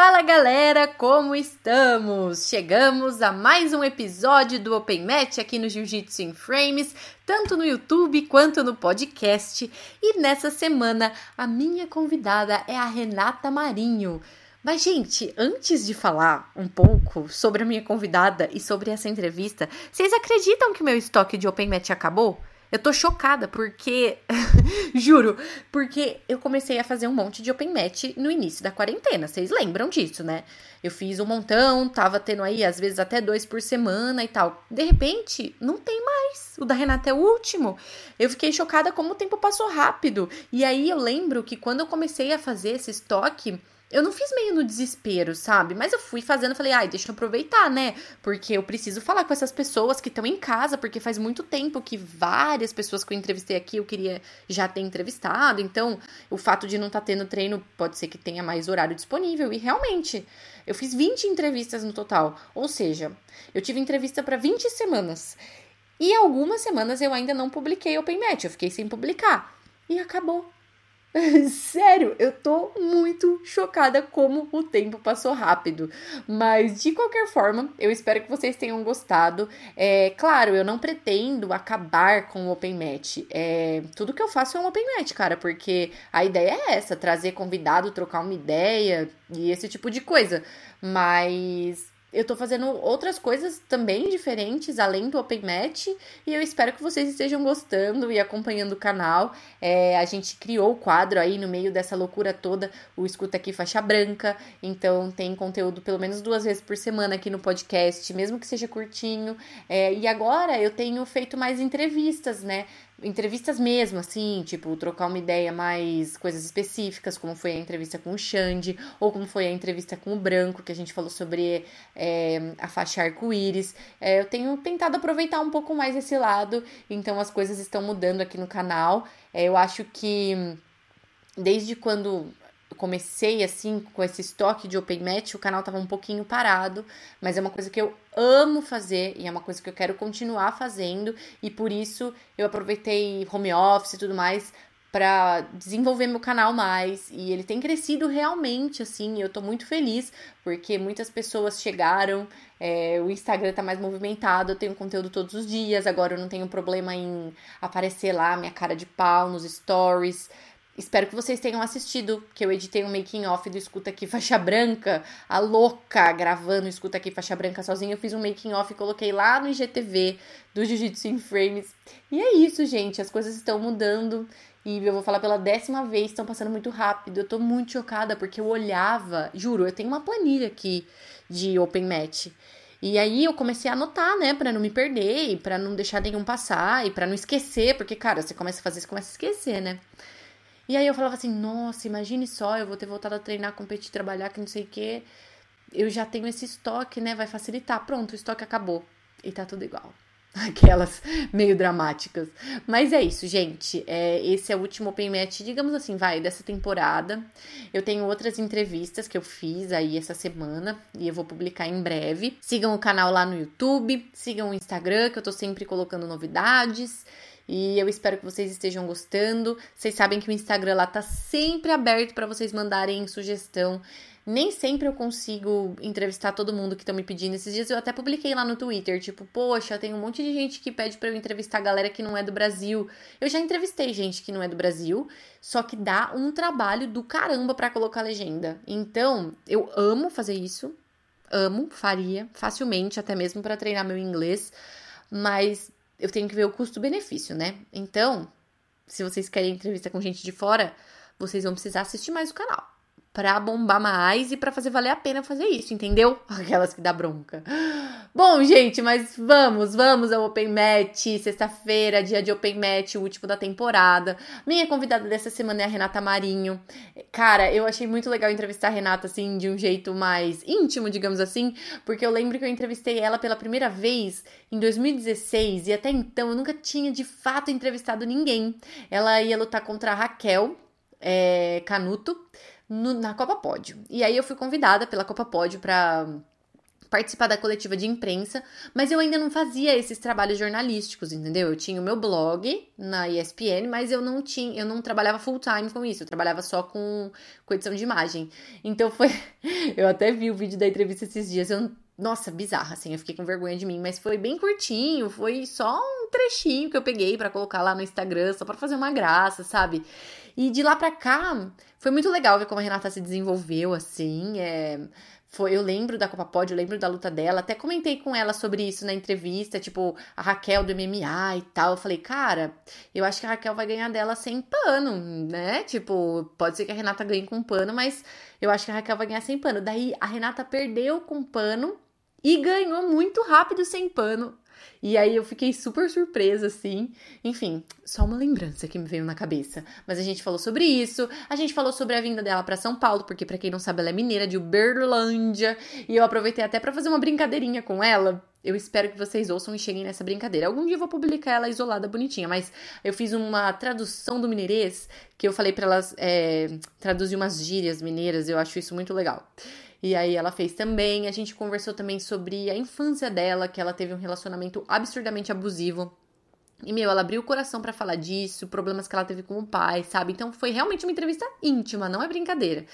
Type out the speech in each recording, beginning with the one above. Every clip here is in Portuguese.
Fala galera, como estamos? Chegamos a mais um episódio do Open Match aqui no Jiu-Jitsu in Frames, tanto no YouTube quanto no podcast. E nessa semana a minha convidada é a Renata Marinho. Mas, gente, antes de falar um pouco sobre a minha convidada e sobre essa entrevista, vocês acreditam que meu estoque de Open Match acabou? Eu tô chocada porque, juro, porque eu comecei a fazer um monte de open match no início da quarentena. Vocês lembram disso, né? Eu fiz um montão, tava tendo aí às vezes até dois por semana e tal. De repente, não tem mais. O da Renata é o último. Eu fiquei chocada como o tempo passou rápido. E aí eu lembro que quando eu comecei a fazer esse estoque, eu não fiz meio no desespero, sabe? Mas eu fui fazendo, falei, ai, deixa eu aproveitar, né? Porque eu preciso falar com essas pessoas que estão em casa, porque faz muito tempo que várias pessoas que eu entrevistei aqui eu queria já ter entrevistado. Então, o fato de não estar tá tendo treino pode ser que tenha mais horário disponível. E realmente, eu fiz 20 entrevistas no total. Ou seja, eu tive entrevista para 20 semanas. E algumas semanas eu ainda não publiquei Open Match, eu fiquei sem publicar. E acabou. Sério, eu tô muito chocada como o tempo passou rápido. Mas de qualquer forma, eu espero que vocês tenham gostado. É claro, eu não pretendo acabar com o Open Match. É, tudo que eu faço é um Open Match, cara, porque a ideia é essa: trazer convidado, trocar uma ideia e esse tipo de coisa. Mas eu tô fazendo outras coisas também diferentes, além do Open Match, e eu espero que vocês estejam gostando e acompanhando o canal. É, a gente criou o quadro aí no meio dessa loucura toda, o Escuta Aqui Faixa Branca, então tem conteúdo pelo menos duas vezes por semana aqui no podcast, mesmo que seja curtinho. É, e agora eu tenho feito mais entrevistas, né? Entrevistas mesmo, assim, tipo, trocar uma ideia mais coisas específicas, como foi a entrevista com o Xande, ou como foi a entrevista com o Branco, que a gente falou sobre é, a faixa arco-íris. É, eu tenho tentado aproveitar um pouco mais esse lado, então as coisas estão mudando aqui no canal. É, eu acho que desde quando comecei assim com esse estoque de open match, o canal tava um pouquinho parado, mas é uma coisa que eu amo fazer e é uma coisa que eu quero continuar fazendo e por isso eu aproveitei home office e tudo mais para desenvolver meu canal mais e ele tem crescido realmente assim eu tô muito feliz porque muitas pessoas chegaram é, o Instagram tá mais movimentado eu tenho conteúdo todos os dias agora eu não tenho problema em aparecer lá minha cara de pau nos stories Espero que vocês tenham assistido, que eu editei um making off do Escuta Aqui Faixa Branca, a louca gravando Escuta Aqui Faixa Branca sozinha. Eu fiz um making off e coloquei lá no IGTV do Jiu-Jitsu in Frames. E é isso, gente, as coisas estão mudando e eu vou falar pela décima vez, estão passando muito rápido. Eu tô muito chocada porque eu olhava, juro, eu tenho uma planilha aqui de Open Match. E aí eu comecei a anotar, né, para não me perder e para não deixar nenhum passar e para não esquecer, porque cara, você começa a fazer, você começa a esquecer, né? E aí eu falava assim, nossa, imagine só, eu vou ter voltado a treinar, competir, trabalhar, que não sei o quê. Eu já tenho esse estoque, né? Vai facilitar. Pronto, o estoque acabou. E tá tudo igual. Aquelas meio dramáticas. Mas é isso, gente. É, esse é o último Open Match, digamos assim, vai, dessa temporada. Eu tenho outras entrevistas que eu fiz aí essa semana e eu vou publicar em breve. Sigam o canal lá no YouTube, sigam o Instagram, que eu tô sempre colocando novidades. E eu espero que vocês estejam gostando. Vocês sabem que o Instagram lá tá sempre aberto para vocês mandarem sugestão. Nem sempre eu consigo entrevistar todo mundo que estão me pedindo. Esses dias eu até publiquei lá no Twitter, tipo, poxa, tem um monte de gente que pede para eu entrevistar a galera que não é do Brasil. Eu já entrevistei gente que não é do Brasil, só que dá um trabalho do caramba para colocar legenda. Então, eu amo fazer isso. Amo, faria facilmente, até mesmo para treinar meu inglês, mas eu tenho que ver o custo-benefício, né? Então, se vocês querem entrevista com gente de fora, vocês vão precisar assistir mais o canal para bombar mais e para fazer valer a pena fazer isso, entendeu? Aquelas que dá bronca. Bom, gente, mas vamos, vamos ao Open Match. Sexta-feira, dia de Open Match, o último da temporada. Minha convidada dessa semana é a Renata Marinho. Cara, eu achei muito legal entrevistar a Renata, assim, de um jeito mais íntimo, digamos assim, porque eu lembro que eu entrevistei ela pela primeira vez em 2016 e até então eu nunca tinha de fato entrevistado ninguém. Ela ia lutar contra a Raquel é, Canuto no, na Copa Pódio. E aí eu fui convidada pela Copa Pódio para participar da coletiva de imprensa, mas eu ainda não fazia esses trabalhos jornalísticos, entendeu? Eu tinha o meu blog na ESPN, mas eu não tinha, eu não trabalhava full time com isso, eu trabalhava só com, com edição de imagem. Então foi, eu até vi o vídeo da entrevista esses dias, eu nossa, bizarra, assim, eu fiquei com vergonha de mim, mas foi bem curtinho, foi só um trechinho que eu peguei para colocar lá no Instagram, só para fazer uma graça, sabe? E de lá pra cá, foi muito legal ver como a Renata se desenvolveu, assim, é foi, eu lembro da Copa Pod, eu lembro da luta dela, até comentei com ela sobre isso na entrevista, tipo, a Raquel do MMA e tal. Eu falei, cara, eu acho que a Raquel vai ganhar dela sem pano, né? Tipo, pode ser que a Renata ganhe com pano, mas eu acho que a Raquel vai ganhar sem pano. Daí a Renata perdeu com pano e ganhou muito rápido sem pano. E aí eu fiquei super surpresa, assim. Enfim, só uma lembrança que me veio na cabeça. Mas a gente falou sobre isso, a gente falou sobre a vinda dela para São Paulo, porque para quem não sabe, ela é mineira de Uberlândia. E eu aproveitei até para fazer uma brincadeirinha com ela. Eu espero que vocês ouçam e cheguem nessa brincadeira. Algum dia eu vou publicar ela isolada, bonitinha, mas eu fiz uma tradução do mineirês que eu falei para elas é, traduzir umas gírias mineiras. Eu acho isso muito legal. E aí ela fez também. A gente conversou também sobre a infância dela, que ela teve um relacionamento absurdamente abusivo. E, meu, ela abriu o coração para falar disso, problemas que ela teve com o pai, sabe? Então foi realmente uma entrevista íntima, não é brincadeira.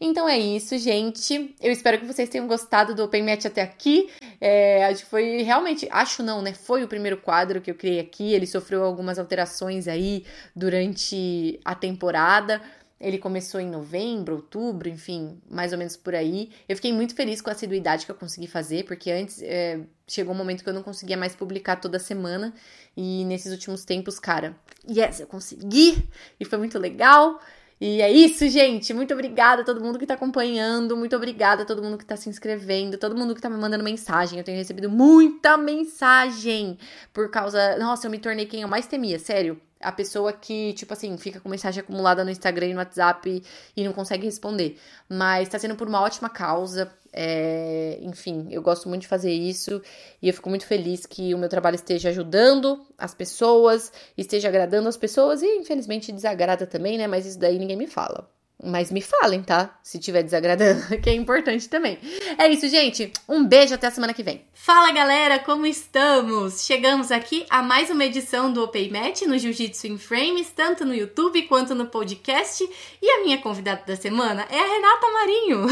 Então é isso, gente. Eu espero que vocês tenham gostado do Open Match até aqui. É, acho que foi realmente, acho não, né? Foi o primeiro quadro que eu criei aqui. Ele sofreu algumas alterações aí durante a temporada. Ele começou em novembro, outubro, enfim, mais ou menos por aí. Eu fiquei muito feliz com a assiduidade que eu consegui fazer, porque antes é, chegou um momento que eu não conseguia mais publicar toda semana. E nesses últimos tempos, cara, yes, eu consegui! E foi muito legal. E é isso, gente. Muito obrigada a todo mundo que tá acompanhando. Muito obrigada a todo mundo que tá se inscrevendo. Todo mundo que tá me mandando mensagem. Eu tenho recebido muita mensagem por causa. Nossa, eu me tornei quem eu mais temia, sério a pessoa que, tipo assim, fica com mensagem acumulada no Instagram e no WhatsApp e não consegue responder. Mas tá sendo por uma ótima causa. É, enfim, eu gosto muito de fazer isso e eu fico muito feliz que o meu trabalho esteja ajudando as pessoas, esteja agradando as pessoas e infelizmente desagrada também, né? Mas isso daí ninguém me fala. Mas me falem, tá? Se tiver desagradando, que é importante também. É isso, gente. Um beijo até a semana que vem. Fala, galera, como estamos? Chegamos aqui a mais uma edição do Open Match no Jiu-Jitsu in Frames, tanto no YouTube quanto no podcast. E a minha convidada da semana é a Renata Marinho.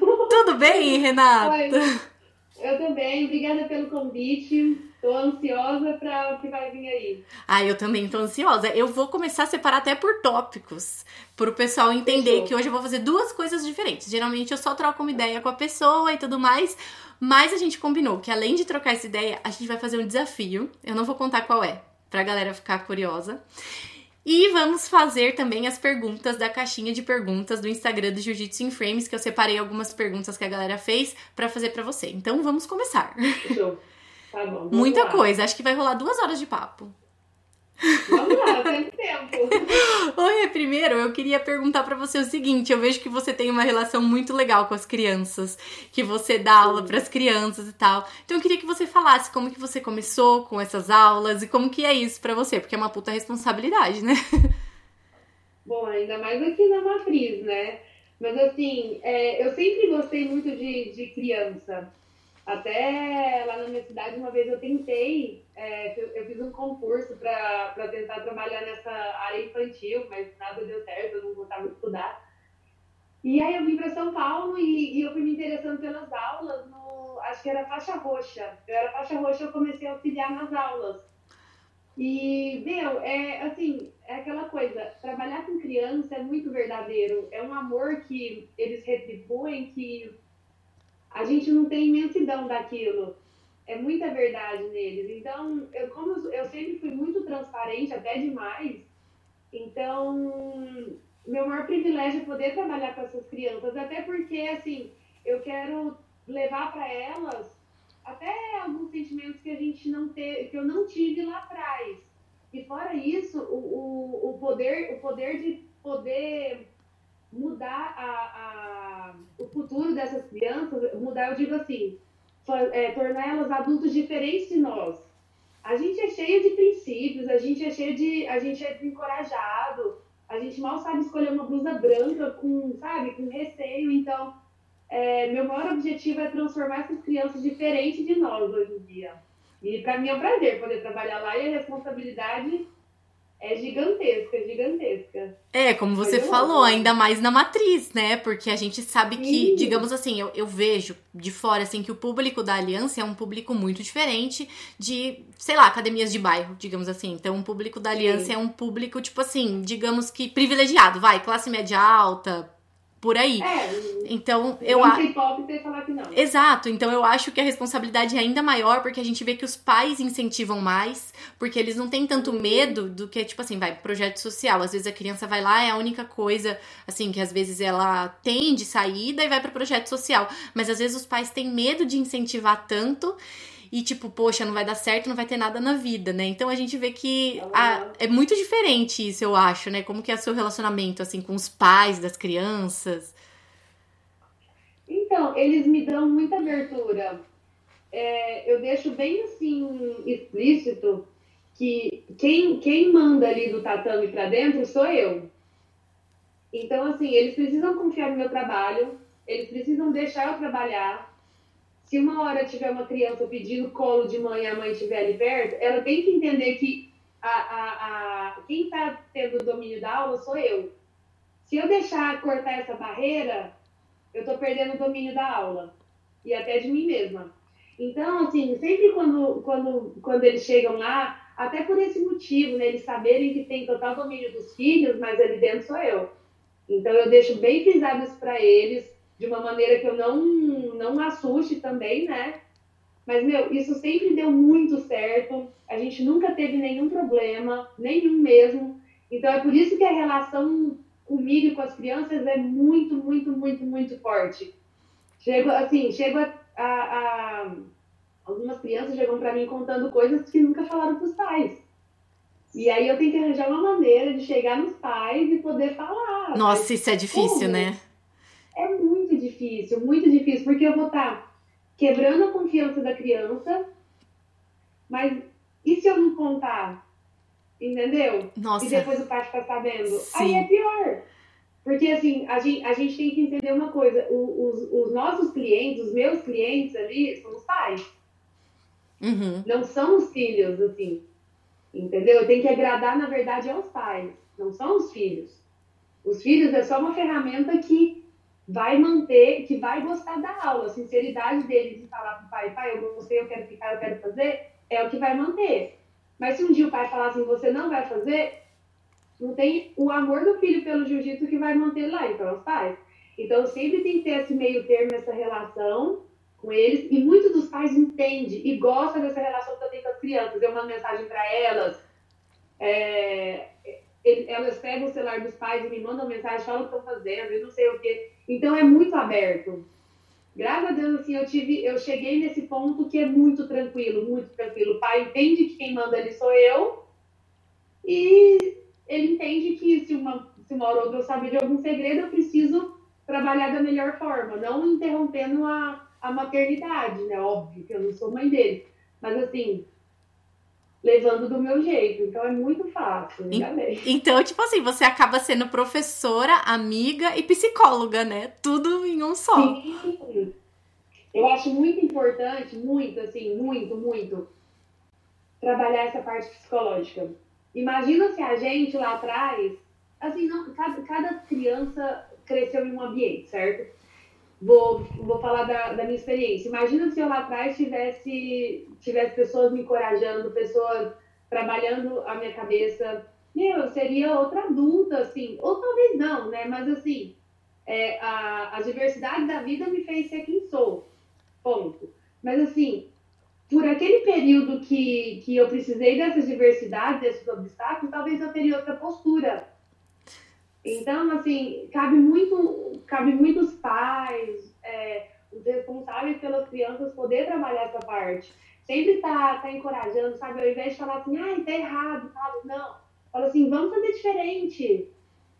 Tudo bem, Renata? Oi. Eu também. Obrigada pelo convite. Tô ansiosa para o que vai vir aí. Ah, eu também tô ansiosa. Eu vou começar a separar até por tópicos, para o pessoal entender Fechou. que hoje eu vou fazer duas coisas diferentes. Geralmente eu só troco uma ideia com a pessoa e tudo mais, mas a gente combinou que além de trocar essa ideia, a gente vai fazer um desafio. Eu não vou contar qual é, pra galera ficar curiosa. E vamos fazer também as perguntas da caixinha de perguntas do Instagram do Jiu-Jitsu in Frames, que eu separei algumas perguntas que a galera fez para fazer para você. Então vamos começar. Fechou. Tá bom. Muita lá. coisa. Acho que vai rolar duas horas de papo. Vamos lá, tem tempo. Oi, primeiro eu queria perguntar para você o seguinte: eu vejo que você tem uma relação muito legal com as crianças, que você dá aula para as crianças e tal. Então eu queria que você falasse como que você começou com essas aulas e como que é isso para você, porque é uma puta responsabilidade, né? Bom, ainda mais aqui na matriz, né? Mas assim, é, eu sempre gostei muito de, de criança. Até lá na minha cidade, uma vez eu tentei, é, eu, fiz um concurso para tentar trabalhar nessa área infantil, mas nada deu certo, eu não gostava de estudar. E aí eu vim para São Paulo e, e, eu fui me interessando pelas aulas, no, acho que era faixa roxa. Eu era faixa roxa, eu comecei a auxiliar nas aulas. E, meu, é assim, é aquela coisa, trabalhar com criança é muito verdadeiro. É um amor que eles retribuem, que a gente não tem imensidão daquilo. É muita verdade neles. Então, eu, como eu sempre fui muito transparente, até demais, então, meu maior privilégio é poder trabalhar com essas crianças, até porque, assim, eu quero levar para elas até alguns sentimentos que a gente não teve, que eu não tive lá atrás. E fora isso, o, o, o poder, o poder de poder mudar a, a, o futuro dessas crianças, mudar, eu digo assim, é, tornar elas adultos diferentes de nós. A gente é cheio de princípios, a gente é cheio de. a gente é desencorajado, a gente mal sabe escolher uma blusa branca com, sabe, com receio, então é, meu maior objetivo é transformar essas crianças diferentes de nós hoje em dia. E para mim é um prazer poder trabalhar lá e a responsabilidade é gigantesca, gigantesca. É, como você falou, ainda mais na matriz, né? Porque a gente sabe que, Sim. digamos assim, eu, eu vejo de fora, assim, que o público da Aliança é um público muito diferente de, sei lá, academias de bairro, digamos assim. Então, o público da Aliança Sim. é um público, tipo assim, digamos que privilegiado, vai, classe média alta, por aí. É, então, eu acho. Exato, então eu acho que a responsabilidade é ainda maior porque a gente vê que os pais incentivam mais, porque eles não têm tanto medo do que, tipo assim, vai, projeto social. Às vezes a criança vai lá, é a única coisa, assim, que às vezes ela tem de saída e vai para projeto social. Mas às vezes os pais têm medo de incentivar tanto e tipo, poxa, não vai dar certo, não vai ter nada na vida, né? Então a gente vê que a, é muito diferente isso, eu acho, né? Como que é o seu relacionamento, assim, com os pais das crianças? Então, eles me dão muita abertura. É, eu deixo bem, assim, explícito que quem, quem manda ali do tatame para dentro sou eu. Então, assim, eles precisam confiar no meu trabalho, eles precisam deixar eu trabalhar, se uma hora tiver uma criança pedindo colo de mãe e a mãe estiver ali perto, ela tem que entender que a, a, a, quem está tendo o domínio da aula sou eu. Se eu deixar cortar essa barreira, eu estou perdendo o domínio da aula e até de mim mesma. Então, assim, sempre quando, quando, quando eles chegam lá, até por esse motivo, né, eles saberem que tem total domínio dos filhos, mas ali dentro sou eu. Então, eu deixo bem frisado isso para eles de uma maneira que eu não, não assuste também, né? Mas, meu, isso sempre deu muito certo. A gente nunca teve nenhum problema, nenhum mesmo. Então, é por isso que a relação comigo e com as crianças é muito, muito, muito, muito forte. Chego, assim, chego a, a, a algumas crianças chegam para mim contando coisas que nunca falaram para os pais. E aí eu tenho que arranjar uma maneira de chegar nos pais e poder falar. Nossa, isso é difícil, como? né? Muito difícil, muito difícil, porque eu vou estar quebrando a confiança da criança, mas e se eu não contar? Entendeu? Nossa. E depois o pai ficar sabendo? Sim. Aí é pior. Porque, assim, a gente, a gente tem que entender uma coisa: os, os nossos clientes, os meus clientes ali, são os pais. Uhum. Não são os filhos, assim. Entendeu? Eu tenho que agradar, na verdade, aos pais, não são os filhos. Os filhos é só uma ferramenta que vai manter, que vai gostar da aula. A sinceridade dele de falar para o pai, pai, eu gostei, eu quero ficar, eu quero fazer, é o que vai manter. Mas se um dia o pai falar assim, você não vai fazer, não tem o amor do filho pelo jiu-jitsu que vai manter lá, então os pais. Então sempre tem que ter esse meio termo, essa relação com eles, e muitos dos pais entendem e gostam dessa relação tenho com as crianças. Eu mando mensagem para elas, é, elas pegam o celular dos pais e me mandam mensagem, falam o que estão fazendo, e não sei o quê. Então é muito aberto. Graças a Deus, assim, eu tive, eu cheguei nesse ponto que é muito tranquilo, muito tranquilo. O pai entende que quem manda ali sou eu, e ele entende que se uma, se uma hora ou outra eu saber de algum segredo, eu preciso trabalhar da melhor forma, não interrompendo a, a maternidade, né? Óbvio que eu não sou mãe dele. Mas assim, levando do meu jeito. Então é muito fácil, Então, tipo assim, você acaba sendo professora, amiga e psicóloga, né? Tudo em um só. Sim. Eu acho muito importante, muito, assim, muito, muito, trabalhar essa parte psicológica. Imagina se a gente lá atrás, assim, não, cada, cada criança cresceu em um ambiente, certo? Vou, vou falar da, da minha experiência. Imagina se eu lá atrás tivesse, tivesse pessoas me encorajando, pessoas trabalhando a minha cabeça. Meu, eu seria outra adulta, assim. Ou talvez não, né? Mas, assim, é, a, a diversidade da vida me fez ser quem sou. Ponto. Mas, assim, por aquele período que, que eu precisei dessas diversidades, desses obstáculos, talvez eu teria outra postura. Então, assim, cabe muito, cabe muitos pais, é, os responsáveis pelas crianças poder trabalhar essa parte. Sempre tá, tá encorajando, sabe? Ao invés de falar assim, ai, tá errado, sabe? Não. Fala assim, vamos fazer diferente,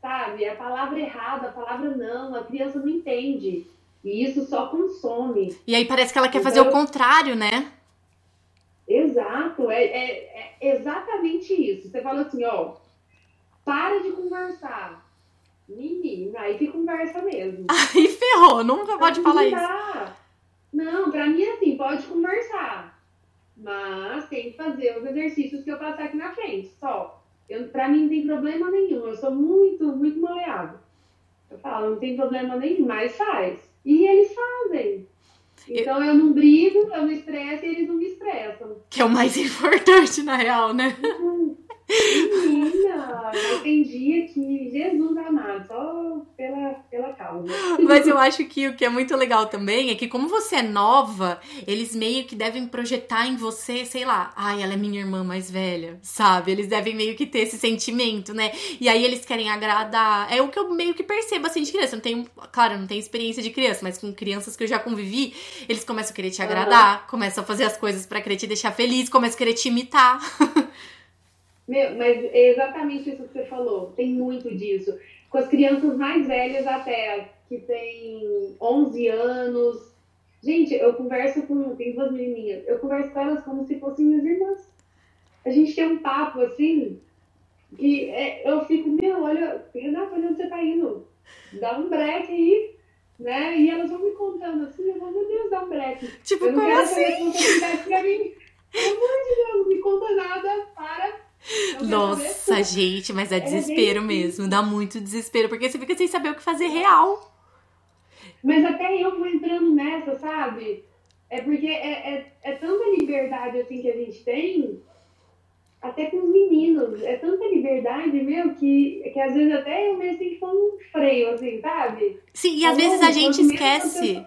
sabe? A palavra errada, a palavra não, a criança não entende. E isso só consome. E aí parece que ela quer então, fazer o contrário, né? Exato, é, é, é exatamente isso. Você fala assim, ó, para de conversar Menina, aí que conversa mesmo. Aí ferrou, nunca pode Pra falar isso. Não, pra mim assim, pode conversar. Mas tem que fazer os exercícios que eu passar aqui na frente, só. Eu, pra mim não tem problema nenhum. Eu sou muito, muito maleável. Eu falo, não tem problema nenhum, mas faz. E eles fazem. Então eu não brigo, eu não estresso e eles não me estressam. Que é o mais importante, na real, né? Menina, tem dia que Jesus amado, só pela, pela causa. Mas eu acho que o que é muito legal também é que, como você é nova, eles meio que devem projetar em você, sei lá, ai, ela é minha irmã mais velha, sabe? Eles devem meio que ter esse sentimento, né? E aí eles querem agradar. É o que eu meio que percebo assim de criança. Eu não tenho, claro, eu não tenho experiência de criança, mas com crianças que eu já convivi, eles começam a querer te agradar, começam a fazer as coisas pra querer te deixar feliz, começam a querer te imitar. Meu, mas é exatamente isso que você falou. Tem muito disso. Com as crianças mais velhas até, que tem 11 anos. Gente, eu converso com. Tem duas menininhas. Eu converso com elas como se fossem minhas irmãs. A gente tem um papo assim. Que é, eu fico, meu, olha, Renato, olha onde você tá indo. Dá um break aí. Né? E elas vão me contando assim, eu vou, meu Deus, dá um break. tipo, Eu não como quero assim? pra mim. Pelo amor de Deus, não me conta nada, para. Nossa, gente, mas é bem desespero isso. mesmo. Dá muito desespero, porque você fica sem saber o que fazer real. Mas até eu vou entrando nessa, sabe? É porque é, é, é tanta liberdade assim que a gente tem, até com os meninos. É tanta liberdade, meu, que, que às vezes até eu mesmo tenho que pôr um freio, assim, sabe? Sim, e às vezes a gente esquece.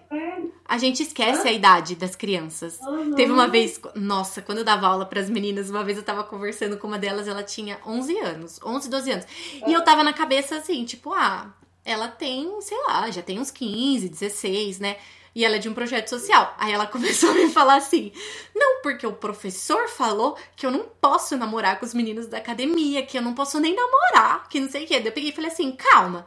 A gente esquece Hã? a idade das crianças. aham. Teve uma vez, nossa, quando eu dava aula pras meninas, uma vez eu tava conversando com uma delas, ela tinha 11 anos, 11, 12 anos. E eu tava na cabeça assim, tipo, ah, ela tem, sei lá, já tem uns 15, 16, né? E ela é de um projeto social. Aí ela começou a me falar assim: não, porque o professor falou que eu não posso namorar com os meninos da academia, que eu não posso nem namorar, que não sei o quê. Daí eu peguei e falei assim: calma.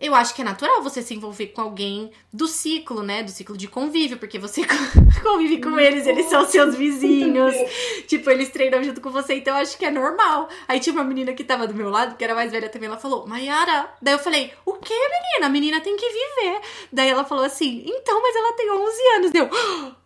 Eu acho que é natural você se envolver com alguém do ciclo, né? Do ciclo de convívio, porque você convive com eles, eles são seus vizinhos. Tipo, eles treinam junto com você, então eu acho que é normal. Aí tinha uma menina que tava do meu lado, que era mais velha também, ela falou, Mayara. Daí eu falei, o que, menina? A menina tem que viver. Daí ela falou assim, então, mas ela tem 11 anos. Deu,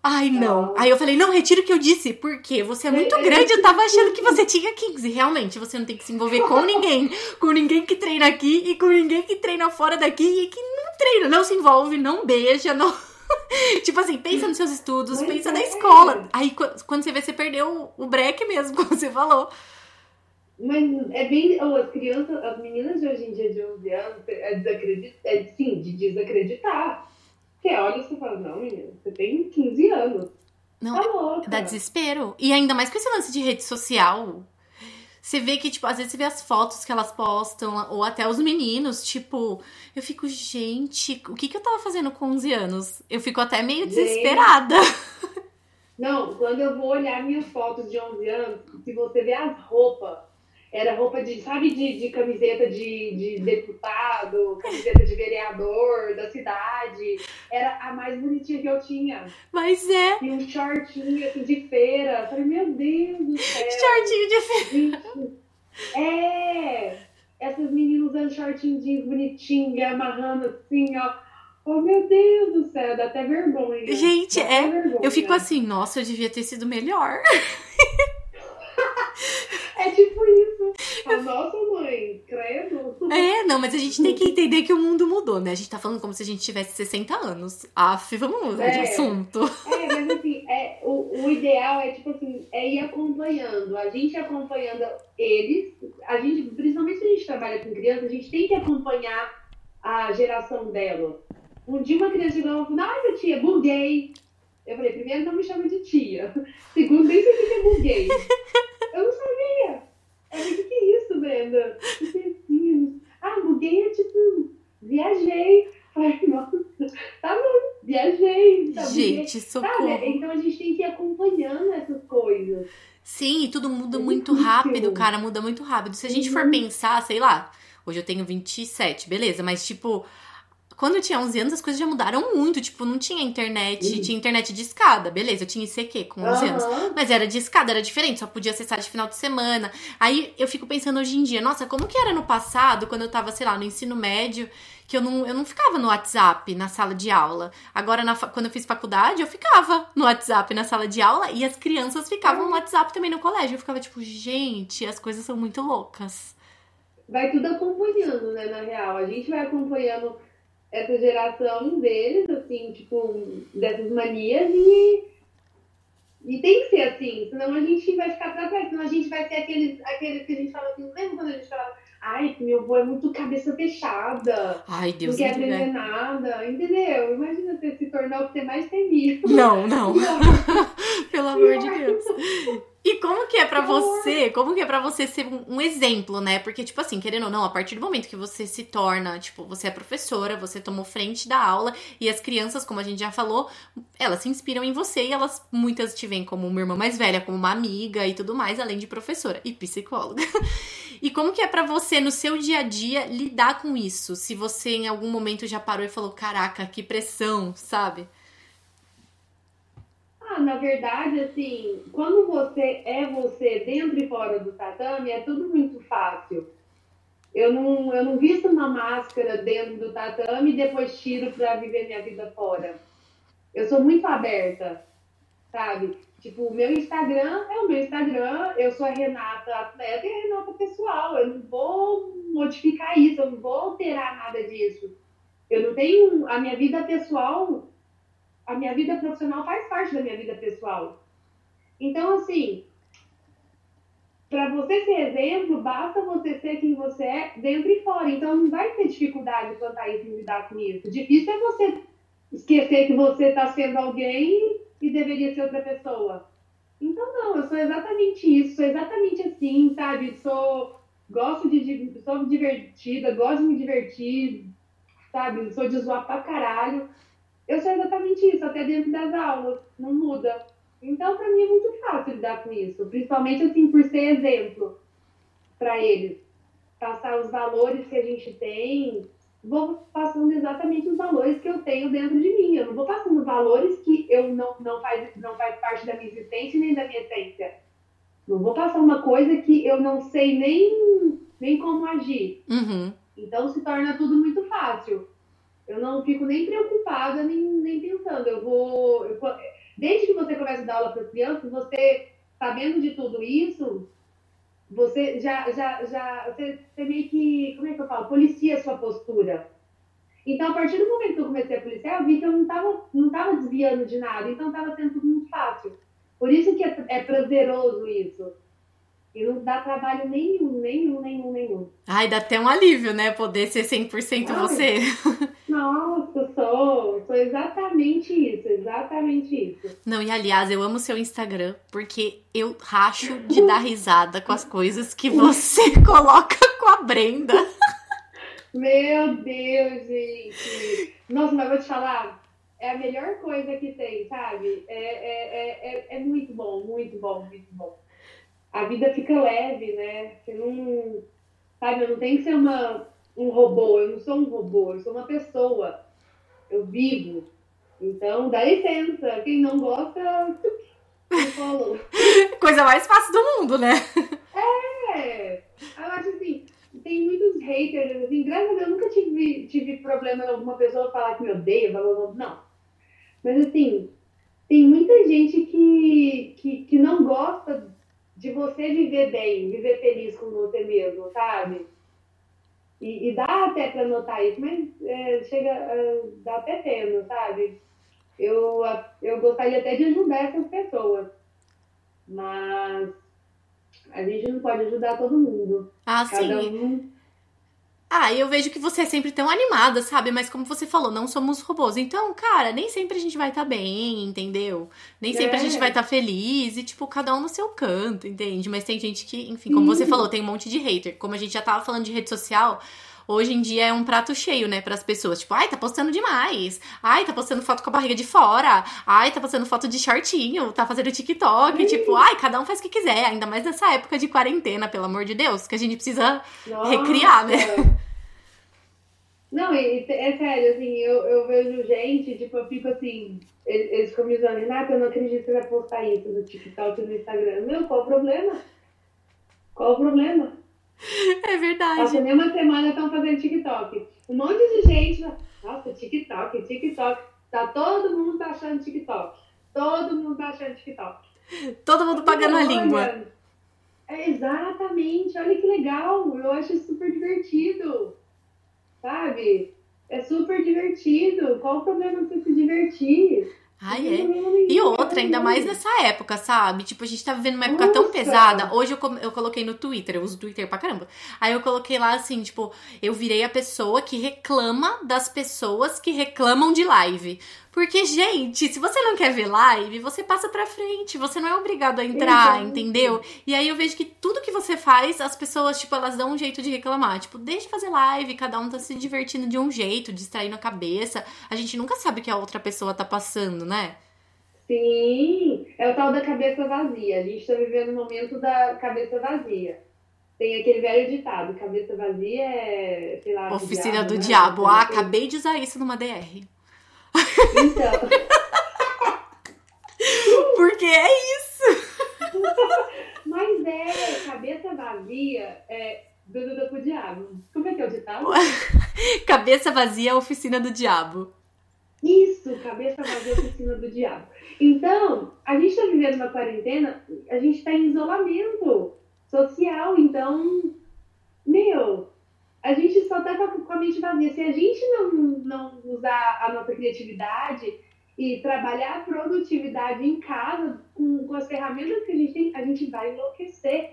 ai, não. Aí eu falei, não, retiro o que eu disse, porque você é muito É, é grande, eu tava achando que você tinha 15. Realmente, você não tem que se envolver com ninguém. Com ninguém que treina aqui e com ninguém que treina fora daqui e que não treina, não se envolve, não beija, não. tipo assim, pensa nos seus estudos, Mas pensa na é. escola. Aí qu- quando você vê, você perdeu o break mesmo, como você falou. Mas é bem. oh, as crianças, as meninas de hoje em dia de 11 anos, é, desacredit, é sim, de desacreditar. Você olha e você fala, não, menina, você tem 15 anos. Não, Tá louca. Dá desespero. E ainda mais com esse lance de rede social. Você vê que, tipo, às vezes você vê as fotos que elas postam, ou até os meninos, tipo, eu fico, gente, o que, que eu tava fazendo com 11 anos? Eu fico até meio desesperada. Não, quando eu vou olhar minhas fotos de 11 anos, se você ver as roupas, era roupa de, sabe, de, de camiseta de, de deputado, camiseta de vereador da cidade. Era a mais bonitinha que eu tinha. Mas é, E um shortinho, assim, de feira. Eu falei, meu Deus do céu. shortinho de Gente, é! Essas meninas usando shortinho jeans bonitinho e amarrando assim, ó. Oh, meu Deus do céu, dá até vergonha. Gente, Dá é, vergonha. Eu fico assim, nossa, eu devia ter sido melhor. É tipo isso. A nossa mãe, credo. É, não, mas a gente tem que entender que o mundo mudou, né? A gente tá falando como se a gente tivesse 60 anos. Aff, vamos mudar de É. assunto. É, mas assim, é, o, o ideal é, tipo assim, é ir acompanhando. A gente acompanhando eles, a gente, principalmente se a gente trabalha com criança, a gente tem que acompanhar a geração dela. Um dia uma criança chegou e falou, ai, tia, buguei. Eu falei, primeiro não me chama de tia. Segundo, nem sei o que é buguei. Eu não sabia. Eu falei, o que que é isso, Brenda? Assim, ah, buguei é tipo, viajei. Falei, nossa, tá bom, viajei. Tá, buguei. Gente, Sabe? socorro. Então a gente tem que ir acompanhando essas coisas. Sim, e tudo muda É muito difícil. rápido, cara, muda muito rápido. Se a gente for Uhum. pensar, sei lá, hoje eu tenho 27, beleza, mas tipo, quando eu tinha 11 anos, as coisas já mudaram muito. Tipo, não tinha internet, uhum. tinha internet de escada, beleza, eu tinha ICQ com 11 uhum. anos. Mas era de escada, era diferente, só podia acessar de final de semana. Aí eu fico pensando hoje em dia, nossa, como que era no passado, quando eu tava, sei lá, no ensino médio, que eu não, eu não ficava no WhatsApp na sala de aula. Agora, na, quando eu fiz faculdade, eu ficava no WhatsApp na sala de aula e as crianças ficavam no WhatsApp também no colégio. Eu ficava tipo, gente, as coisas são muito loucas. Vai tudo acompanhando, né, na real. A gente vai acompanhando essa geração deles, assim, tipo, dessas manias e. E tem que ser assim, senão a gente vai ficar pra trás, senão a gente vai ser aqueles, aqueles que a gente fala assim, lembra quando a gente falava Ai, meu avô é muito cabeça fechada. Ai, Deus Não quer aprender né? nada. Entendeu? Imagina você se tornar o que você mais temia. Não, não. não. Pelo amor de Deus. E como que é para você? Como que é para você ser um, exemplo, né? Porque tipo assim, querendo ou não, a partir do momento que você se torna, tipo, você é professora, você tomou frente da aula e as crianças, como a gente já falou, elas se inspiram em você e elas muitas te veem como uma irmã mais velha, como uma amiga e tudo mais, além de professora e psicóloga. E como que é para você no seu dia a dia lidar com isso? Se você em algum momento já parou e falou, caraca, que pressão, sabe? Ah, na verdade, assim, quando você é você dentro e fora do tatame, é tudo muito fácil. Eu não, eu não visto uma máscara dentro do tatame e depois tiro para viver minha vida fora. Eu sou muito aberta, sabe? Tipo, o meu Instagram é o meu Instagram, eu sou a Renata atleta e a Renata pessoal. Eu não vou modificar isso, eu não vou alterar nada disso. Eu não tenho. A minha vida pessoal, a minha vida profissional faz parte da minha vida pessoal. Então, assim, para você ser exemplo, basta você ser quem você é dentro e fora. Então, não vai ter dificuldade quanto a isso lidar com isso. Difícil é você esquecer que você está sendo alguém e deveria ser outra pessoa. Então, não, eu sou exatamente isso, sou exatamente assim, sabe? Sou, gosto de, sou divertida, gosto de me divertir, sabe? Sou de zoar pra caralho. Eu sou exatamente isso, até dentro das aulas, não muda. Então, para mim é muito fácil lidar com isso, principalmente assim, por ser exemplo para eles. Passar os valores que a gente tem, vou passando exatamente os valores que eu tenho dentro de mim. Eu não vou passando valores que eu não, não, faz, não faz parte da minha existência nem da minha essência. Não vou passar uma coisa que eu não sei nem, nem como agir. Uhum. Então se torna tudo muito fácil. Eu não fico nem preocupada, nem, nem pensando. Eu vou. Eu, desde que você começa a dar aula para as crianças, você sabendo de tudo isso, você já, já, já, você, você meio que, como é que eu falo, policia a sua postura. Então, a partir do momento que eu comecei a policiar, eu vi que eu não estava não tava desviando de nada, então estava sendo tudo muito fácil. Por isso que é, é prazeroso isso. E não dá trabalho nenhum, nenhum, nenhum, nenhum. Ai, dá até um alívio, né? Poder ser 100% Ai, você. Nossa, sou. Sou exatamente isso, exatamente isso. Não, e aliás, eu amo seu Instagram, porque eu racho de dar risada com as coisas que você coloca com a Brenda. Meu Deus, gente. Nossa, mas vou te falar, é a melhor coisa que tem, sabe? É, é, é, é, é muito bom, muito bom, muito bom a vida fica leve, né? Você não. Sabe, eu não tenho que ser uma, um robô, eu não sou um robô, eu sou uma pessoa. Eu vivo. Então, dá licença. Quem não gosta, falou. Coisa mais fácil do mundo, né? É! Eu acho assim, tem muitos haters, assim, graças a Deus eu nunca tive, tive problema em alguma pessoa falar que me odeia, não. Mas assim, tem muita gente que, que, que não gosta de você viver bem, viver feliz com você mesmo, sabe? E, e dá até para notar isso, mas é, chega, é, dá até pena, sabe? Eu, eu gostaria até de ajudar essas pessoas, mas a gente não pode ajudar todo mundo. Ah, Cada sim. Um ah, eu vejo que você é sempre tão animada, sabe? Mas como você falou, não somos robôs. Então, cara, nem sempre a gente vai estar tá bem, entendeu? Nem sempre é. a gente vai estar tá feliz e, tipo, cada um no seu canto, entende? Mas tem gente que, enfim, como você falou, tem um monte de hater. Como a gente já tava falando de rede social, hoje em dia é um prato cheio, né, para as pessoas. Tipo, ai, tá postando demais. Ai, tá postando foto com a barriga de fora. Ai, tá postando foto de shortinho, tá fazendo TikTok. Tipo, ai, cada um faz o que quiser. Ainda mais nessa época de quarentena, pelo amor de Deus, que a gente precisa Nossa. recriar, né? Não, é, é sério, assim, eu, eu vejo gente, tipo, eu fico assim, eles, eles ficam me dizendo, Renata, eu não acredito que você vai postar isso no TikTok e no Instagram. Meu, qual o problema? Qual o problema? É verdade. Nem uma semana estão fazendo TikTok. Um monte de gente, nossa, TikTok, TikTok. Tá todo mundo baixando TikTok. Todo mundo baixando TikTok. Todo mundo pagando a língua. É, exatamente, olha que legal. Eu acho super divertido sabe? É super divertido. Qual o problema você se divertir? Ai, é. E outra, ainda mais nessa época, sabe? Tipo, a gente tá vivendo uma época Nossa. tão pesada. Hoje eu, eu coloquei no Twitter, eu uso Twitter pra caramba. Aí eu coloquei lá assim, tipo, eu virei a pessoa que reclama das pessoas que reclamam de live. Porque, gente, se você não quer ver live, você passa pra frente. Você não é obrigado a entrar, entendeu? E aí eu vejo que tudo que você faz, as pessoas, tipo, elas dão um jeito de reclamar. Tipo, deixa de fazer live, cada um tá se divertindo de um jeito, distraindo a cabeça. A gente nunca sabe o que a outra pessoa tá passando, né? Sim, é o tal da cabeça vazia. A gente tá vivendo o momento da cabeça vazia. Tem aquele velho ditado, cabeça vazia é, sei lá... Oficina do diabo. Né? Ah, acabei de usar isso numa DR. Então. Porque é isso. Mas é, cabeça vazia é do Duda pro diabo. Como é que é o ditado? cabeça vazia, oficina do diabo. Isso, cabeça vazia, oficina do diabo. Então, a gente tá vivendo uma quarentena, a gente tá em isolamento social, então, meu, a gente só tá com a mente vazia. Se a gente não, não usar a nossa criatividade e trabalhar a produtividade em casa com, com as ferramentas que a gente tem, a gente vai enlouquecer.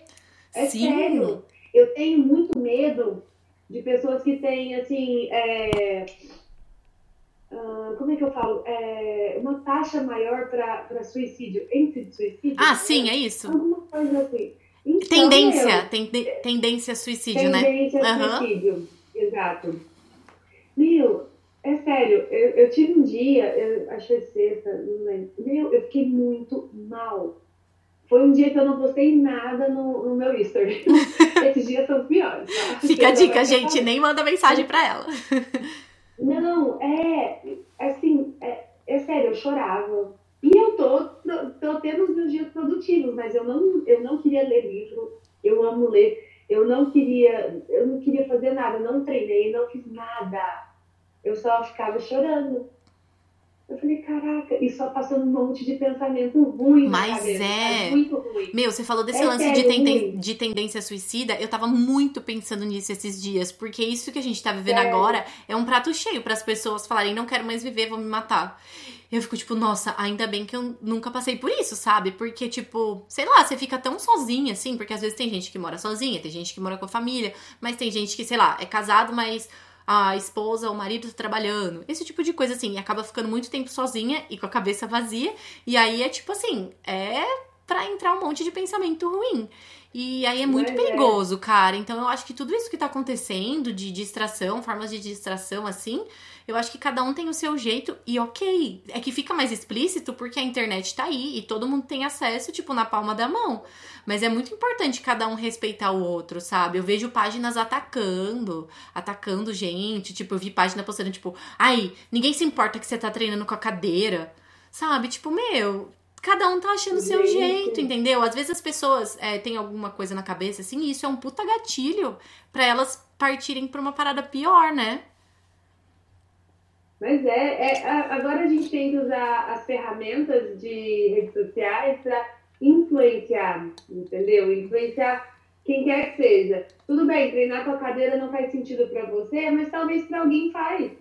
É Sim. sério. Eu tenho muito medo de pessoas que têm, assim, é, uh, como é que eu falo? É, uma taxa maior para suicídio, índice de suicídio. Ah, sim, é isso. Alguma coisa assim. Então, tendência, meu, tem, tendência a suicídio, tendência né? Tendência a suicídio, exato. Meu, é sério, eu, eu tive um dia, eu, acho que sexta, não lembro. Meu, eu fiquei muito mal. Foi um dia que eu não postei nada no, no meu history. Esses dias são os piores. Tá? Fica a dica, gente, nem manda mensagem pra ela. Não, é, assim, é, é sério, eu chorava tô tendo os meus dias produtivos, mas eu não, eu não queria ler livro, eu amo ler, eu não queria, eu não queria fazer nada, não treinei, não fiz nada. Eu só ficava chorando. Eu falei, caraca, e só passando um monte de pensamento ruim Mas cabeça. é. é muito ruim. Meu, você falou desse é lance sério, de, tenden de tendência suicida. Eu tava muito pensando nisso esses dias, porque isso que a gente tá vivendo sério. agora é um prato cheio para as pessoas falarem: não quero mais viver, vou me matar. Eu fico tipo, nossa, ainda bem que eu nunca passei por isso, sabe? Porque, tipo, sei lá, você fica tão sozinha assim, porque às vezes tem gente que mora sozinha, tem gente que mora com a família, mas tem gente que, sei lá, é casado, mas a esposa ou o marido tá trabalhando. Esse tipo de coisa, assim, e acaba ficando muito tempo sozinha e com a cabeça vazia. E aí é tipo assim, é pra entrar um monte de pensamento ruim. E aí é muito é, perigoso, cara. Então eu acho que tudo isso que tá acontecendo de distração, formas de distração, assim, eu acho que cada um tem o seu jeito e ok. É que fica mais explícito porque a internet tá aí e todo mundo tem acesso, tipo, na palma da mão. Mas é muito importante cada um respeitar o outro, sabe? Eu vejo páginas atacando, atacando gente. Tipo, eu vi página postando, tipo, ai, ninguém se importa que você tá treinando com a cadeira. Sabe? Tipo, meu, cada um tá achando o seu jeito, entendeu? Às vezes as pessoas é, têm alguma coisa na cabeça, assim, e isso é um puta gatilho para elas partirem pra uma parada pior, né? Mas é, é, agora a gente tem que usar as ferramentas de redes sociais para influenciar, entendeu? Influenciar quem quer que seja. Tudo bem, treinar com a cadeira não faz sentido para você, mas talvez para alguém faz.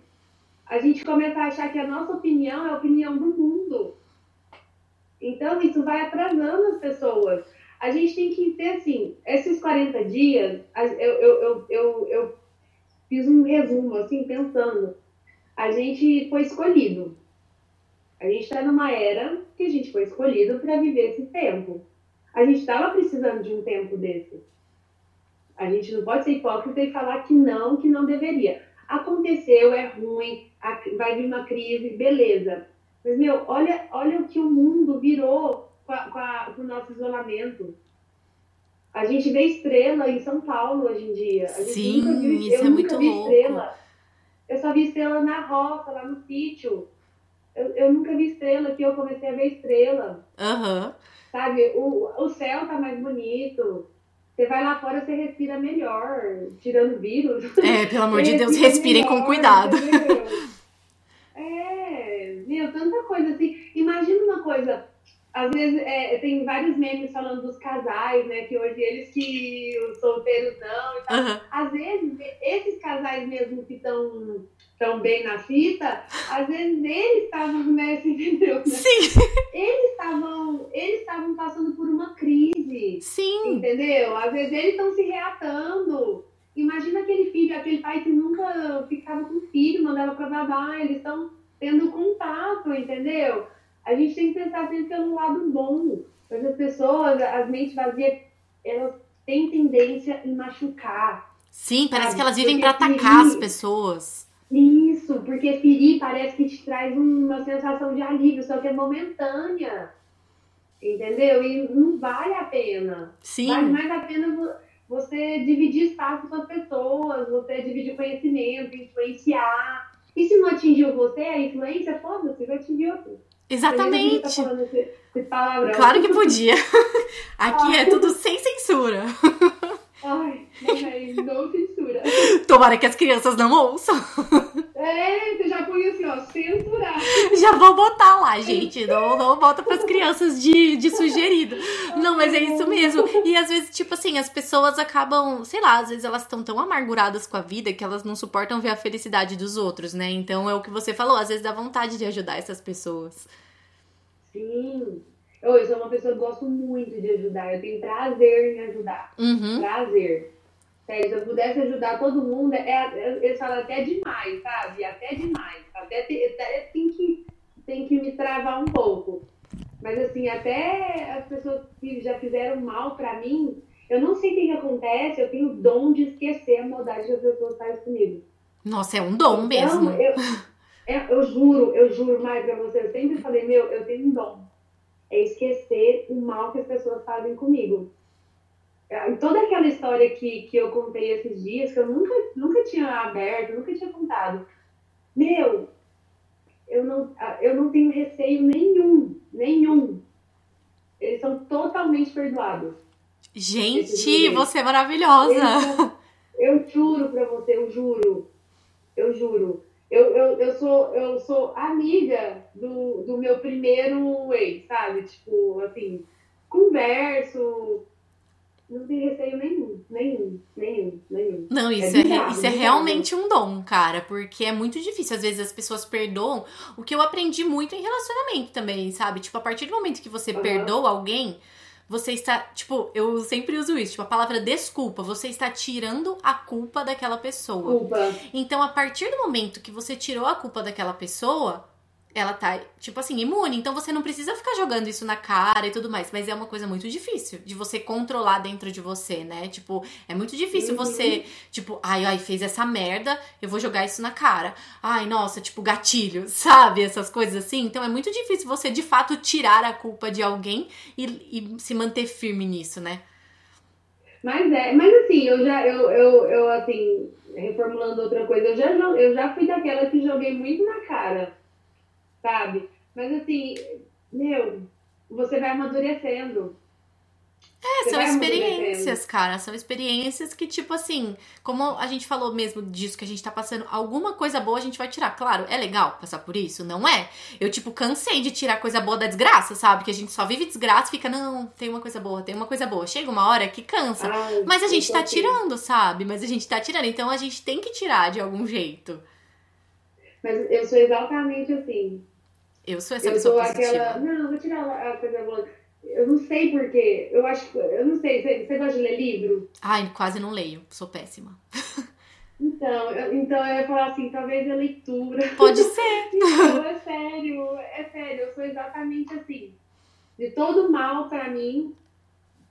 A gente começa a achar que a nossa opinião é a opinião do mundo. Então, isso vai atrasando as pessoas. A gente tem que ter, assim, esses 40 dias, eu, eu, eu, eu, eu fiz um resumo, assim, pensando a gente foi escolhido. A gente está numa era que a gente foi escolhido para viver esse tempo. A gente estava precisando de um tempo desse. A gente não pode ser hipócrita e falar que não, que não deveria. Aconteceu, é ruim, vai vir uma crise, beleza. Mas, meu, olha, olha o que o mundo virou com, a, com, a, com o nosso isolamento. A gente vê estrela em São Paulo hoje em dia. A gente Sim, nunca viu, isso é muito louco. Estrela Eu só vi estrela na roça, lá no sítio. Eu, eu nunca vi estrela, que eu comecei a ver estrela. Aham. Sabe? O, o céu tá mais bonito. Você vai lá fora, você respira melhor, tirando vírus. É, pelo amor de Deus, respirem com melhor, cuidado. entendeu? É, meu, tanta coisa assim. Imagina uma coisa. Às vezes é, tem vários memes falando dos casais, né? Que hoje eles que os solteiros não e tal. Aham. Às vezes, esses casais mesmo que estão tão bem na fita, às vezes eles estavam, né? Você entendeu? né? Sim, Eles estavam, eles estavam passando por uma crise. sim. Entendeu? Às vezes eles estão se reatando. Imagina aquele filho, aquele pai que nunca ficava com filho, mandava pra babá, eles estão tendo contato, entendeu? A gente tem que pensar sempre pelo lado bom. Mas as pessoas, as mentes vazias, elas têm tendência em machucar. Sim, parece Sabe? que elas vivem Porque pra atacar as pessoas. Isso, porque ferir parece que te traz uma sensação de alívio, só que é momentânea. Entendeu? E não vale a pena. Vale Sim, mais a pena vo- você dividir espaço com as pessoas, você dividir conhecimento, influenciar. E se não atingiu você, a influência, foda-se, vai atingir outro. Tá exatamente. falando esse, esse. Claro que podia. Aqui é tudo sem censura. Ai, mamãe, não censura. Tomara que as crianças não ouçam. É, você já põe assim, ó, censurar. Já vou botar lá, gente. Não, não bota pras crianças de, de sugerido. Não, mas é isso mesmo. E às vezes, tipo assim, as pessoas acabam, sei lá, às vezes elas estão tão amarguradas com a vida que elas não suportam ver a felicidade dos outros, né? Então é o que você falou, às vezes dá vontade de ajudar essas pessoas. Sim. Eu, eu sou uma pessoa que gosto muito de ajudar. Eu tenho prazer em ajudar. Uhum. Prazer. Sério, se eu pudesse ajudar todo mundo, é, é, eles falam até demais, sabe? Até demais. Até, até tem, que, tem que me travar um pouco. Mas assim, até as pessoas que já fizeram mal pra mim, eu não sei o que, que acontece, eu tenho o dom de esquecer a maldade que as pessoas fazem comigo. Nossa, é um dom mesmo. Então, eu, é, eu juro, eu juro mais pra você, eu sempre falei, meu, eu tenho um dom. É esquecer o mal que as pessoas fazem comigo. Toda aquela história que, que eu contei esses dias, que eu nunca, nunca tinha aberto, nunca tinha contado. Meu, eu não, eu não tenho receio nenhum, nenhum. Eles são totalmente perdoados. Gente, você é maravilhosa. Eles- eu juro pra você, eu juro. Eu juro. Eu, eu, eu, sou, eu sou amiga do, do meu primeiro ex, sabe? Tipo, assim, converso. Não tem receio nenhum, nenhum, nenhum, nenhum. Não, isso É é, bizarro, isso é bizarro. realmente um dom, cara, porque é muito difícil. Às vezes as pessoas perdoam. O que eu aprendi muito em relacionamento também, sabe? Tipo, a partir do momento que você Aham. perdoa alguém, você está, tipo, eu sempre uso isso, tipo, a palavra desculpa, você está tirando a culpa daquela pessoa. Culpa. Então, a partir do momento que você tirou a culpa daquela pessoa, ela tá, tipo assim, imune. Então você não precisa ficar jogando isso na cara e tudo mais. Mas é uma coisa muito difícil de você controlar dentro de você, né? Tipo, é muito difícil Uhum. você, tipo, ai, ai, fez essa merda, eu vou jogar isso na cara. Ai, nossa, tipo, gatilho, sabe? Essas coisas assim. Então é muito difícil você, de fato, tirar a culpa de alguém e, e se manter firme nisso, né? Mas é, mas assim, eu já, eu, eu, eu assim, reformulando outra coisa, eu já, eu já fui daquela que joguei muito na cara, sabe? Mas assim, meu, você vai amadurecendo. É, Você são experiências, cara. São experiências que, tipo assim, como a gente falou mesmo disso que a gente tá passando, alguma coisa boa a gente vai tirar. Claro, é legal passar por isso, não é? Eu, tipo, cansei de tirar coisa boa da desgraça, sabe? Que a gente só vive desgraça e fica, não, tem uma coisa boa, tem uma coisa boa. Chega uma hora que cansa. Ai, Mas a gente tá assim. tirando, sabe? Mas a gente tá tirando. Então a gente tem que tirar de algum jeito. Mas eu sou exatamente assim. Eu sou essa eu pessoa aquela. Não, vou tirar a coisa boa. Eu não sei porquê. Eu acho que. Eu não sei. Você, você gosta de ler livro? Ai, quase não leio. Sou péssima. Então, eu, então eu ia falar assim, talvez a leitura. Pode ser. Então, é sério, é sério, eu sou exatamente assim. De todo mal pra mim,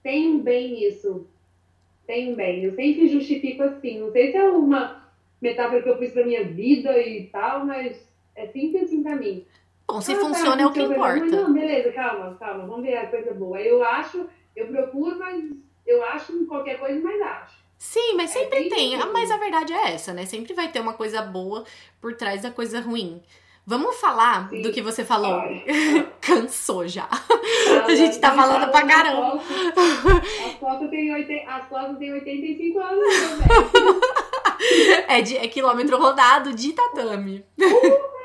tem um bem nisso. Tem um bem. Eu sempre justifico assim. Não sei se é uma metáfora que eu fiz pra minha vida e tal, mas é sempre assim pra mim. Bom, se Ah, tá, funciona é o que importa. Não, beleza, calma, calma, vamos ver a coisa boa. Eu acho, eu procuro, mas eu acho qualquer coisa, mas acho. Sim, mas sempre é tem. Ah, mas a verdade é essa, né? Sempre vai ter uma coisa boa por trás da coisa ruim. Vamos falar Sim. do que você falou. Cansou já. Ah, a gente tá falando pra caramba. As fotos têm 85 anos, velho. É, de, é quilômetro rodado de tatame. Uh!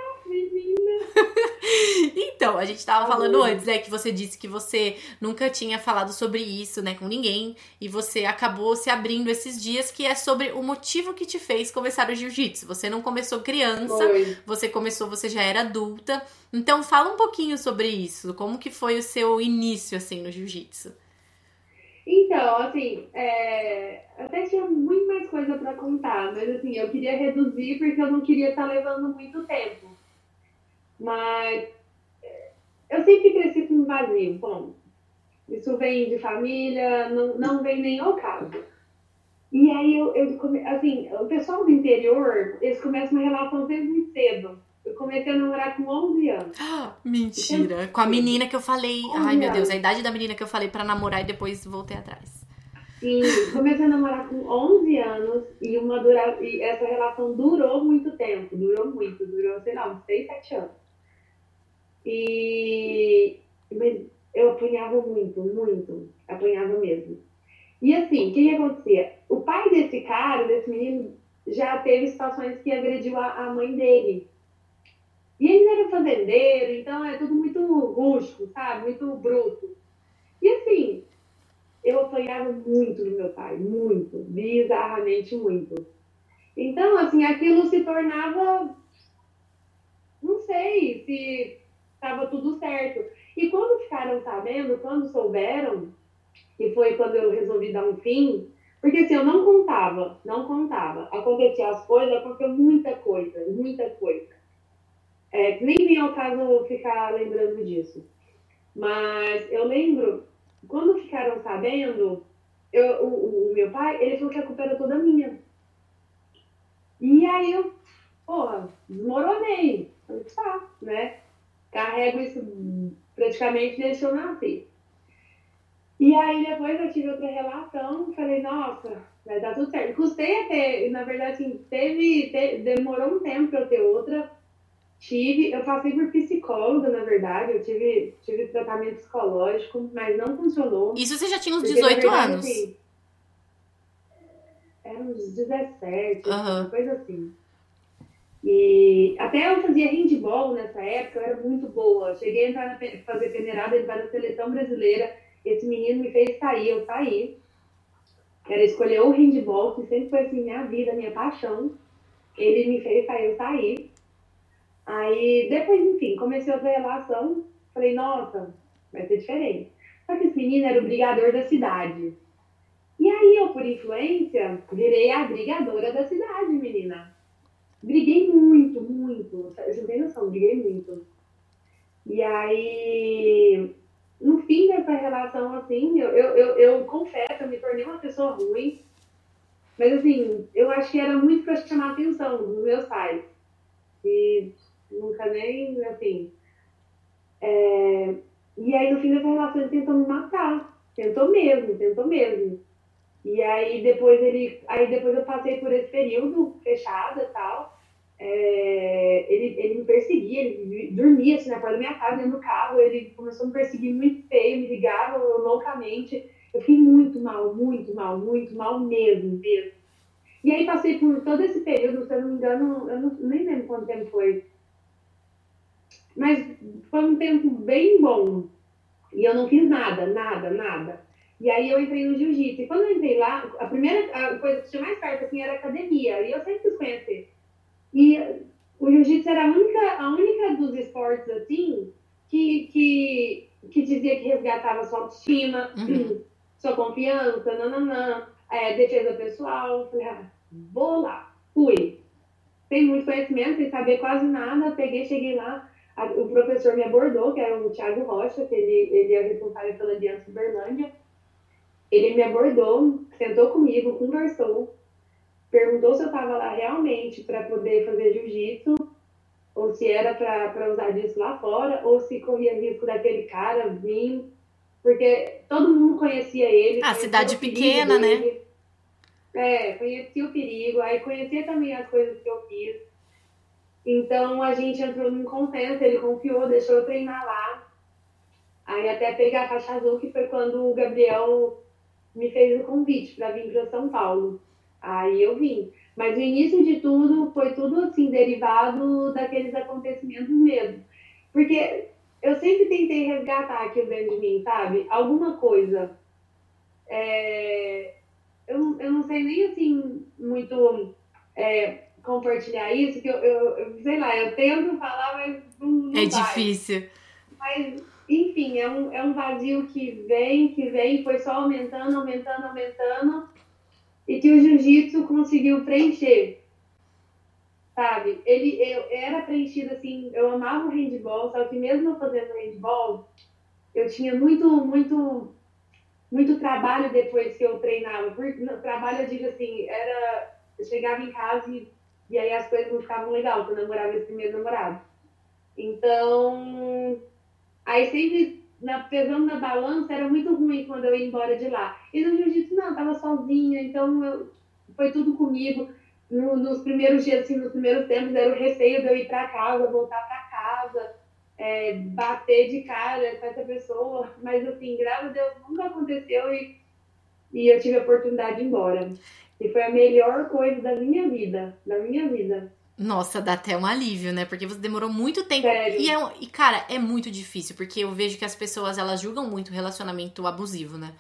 então, a gente tava falando antes, né, que você disse que você nunca tinha falado sobre isso, né, com ninguém, e você acabou se abrindo esses dias, que é sobre o motivo que te fez começar o jiu-jitsu. Você não começou criança, foi. você começou, você já era adulta. Então, fala um pouquinho sobre isso, como que foi o seu início, assim, no jiu-jitsu. Então, assim, é... até tinha muito mais coisa para contar, mas assim, eu queria reduzir porque eu não queria estar tá levando muito tempo. Mas é, eu sempre cresci com um vazio, bom. Isso vem de família, não, não vem nem ao caso. E aí, eu, eu assim, o pessoal do interior, eles começam uma relação muito cedo. Eu comecei a namorar com 11 anos. Mentira. Com a menina que eu falei. Ai, meu Deus, a idade da menina que eu falei para namorar e depois voltei atrás. Sim, comecei a namorar com 11 anos e, uma dura... e essa relação durou muito tempo. Durou muito, durou, sei lá, uns 6, 7 anos. E eu apanhava muito, muito. Apanhava mesmo. E assim, o que, que acontecia? O pai desse cara, desse menino, já teve situações que agrediu a, a mãe dele. E ele era fazendeiro, então é tudo muito rústico, sabe? Muito bruto. E assim, eu apanhava muito do meu pai, muito, bizarramente muito. Então, assim, aquilo se tornava. Não sei se estava tudo certo. E quando ficaram sabendo, quando souberam, que foi quando eu resolvi dar um fim, porque assim, eu não contava, não contava. Acontecia as coisas, aconteceu muita coisa, muita coisa. É, nem vem ao caso ficar lembrando disso. Mas eu lembro, quando ficaram sabendo, eu, o, o, meu pai, ele falou que a culpa era toda minha. E aí eu, porra, desmoronei. Falei, tá, né? Carrego isso praticamente desde que eu nasci. E aí depois eu tive outra relação, falei, nossa, vai dar tudo certo. Custei a ter, na verdade, assim, teve, teve demorou um tempo para eu ter outra. Tive, eu passei por psicóloga, na verdade, eu tive, tive tratamento psicológico, mas não funcionou. Isso você já tinha uns 18 porque, verdade, anos? Assim, era uns 17, uhum. coisa assim. E até eu fazia handball nessa época, eu era muito boa. Cheguei a entrar na, fazer peneirada, entrar na seleção brasileira. Esse menino me fez sair, eu saí. Era escolher o handball, que sempre foi assim, minha vida, minha paixão. Ele me fez sair, eu saí. Aí, depois, enfim, comecei outra relação. Falei, nossa, vai ser diferente. Só que esse menino era o brigador da cidade. E aí, eu, por influência, virei a brigadora da cidade, menina. Briguei muito, muito. Você não tem noção, briguei muito. E aí, no fim dessa relação, assim, eu, eu, eu, eu confesso, eu me tornei uma pessoa ruim. Mas, assim, eu acho que era muito para chamar a atenção dos meus pais. E nunca nem, assim. É... E aí, no fim dessa relação, ele tentou me matar. Tentou mesmo, tentou mesmo. E aí depois ele. Aí depois eu passei por esse período fechado e tal. É, ele, ele me perseguia, ele dormia assim na porta da minha casa, dentro do carro, ele começou a me perseguir muito feio, me ligava loucamente. Eu fiquei muito mal, muito mal, muito mal mesmo, mesmo. E aí passei por todo esse período, se eu não me engano, eu não, nem lembro quanto tempo foi. Mas foi um tempo bem bom. E eu não fiz nada, nada, nada. E aí eu entrei no jiu-jitsu. E quando eu entrei lá, a primeira coisa que tinha mais perto assim, era academia. E eu sempre quis conhecer. E o jiu-jitsu era a única, a única dos esportes assim que, que, que dizia que resgatava sua autoestima, uhum. sua confiança, nananã, é, defesa pessoal. Falei, ah, vou lá, fui. Sem muito conhecimento, sem saber quase nada, peguei, cheguei lá, a, o professor me abordou, que era o Thiago Rocha, que ele, ele é responsável pela Aliança Uberlândia. Ele me abordou, sentou comigo, conversou, perguntou se eu estava lá realmente para poder fazer jiu-jitsu, ou se era para usar disso lá fora, ou se corria risco daquele cara vir, porque todo mundo conhecia ele. Ah, cidade pequena, né? É, conheci o perigo, aí conhecia também as coisas que eu fiz. Então a gente entrou num consenso, ele confiou, deixou eu treinar lá. Aí até pegar a faixa azul, que foi quando o Gabriel me fez o convite para vir para São Paulo. Aí eu vim. Mas o início de tudo foi tudo assim, derivado daqueles acontecimentos mesmo. Porque eu sempre tentei resgatar aquilo dentro de mim, sabe? Alguma coisa. É... Eu, eu não sei nem assim muito é, compartilhar isso, que eu, eu, eu, sei lá, eu tento falar, mas não, não É vai. difícil. Mas, enfim, é um, é um vazio que vem, que vem, foi só aumentando, aumentando, aumentando, e que o jiu-jitsu conseguiu preencher sabe? Ele eu, era preenchido assim, eu amava o handball, só que mesmo eu fazendo handball, eu tinha muito, muito, muito trabalho depois que eu treinava. Trabalho, eu digo assim, era. Eu chegava em casa e, e aí as coisas não ficavam legal quando eu namorava esse primeiro namorado. Então, aí sempre na, pesando na balança era muito ruim quando eu ia embora de lá. E no jiu-jitsu, não, eu tava sozinha, então eu, foi tudo comigo no, nos primeiros dias, assim, nos primeiros tempos, era o receio de eu ir para casa, voltar para casa, é, bater de cara com essa pessoa. Mas, assim, graças a Deus, nunca aconteceu e, e eu tive a oportunidade de ir embora. E foi a melhor coisa da minha vida, da minha vida. Nossa, dá até um alívio, né? Porque você demorou muito tempo. Sério? E, é, e, cara, é muito difícil, porque eu vejo que as pessoas, elas julgam muito relacionamento abusivo, né?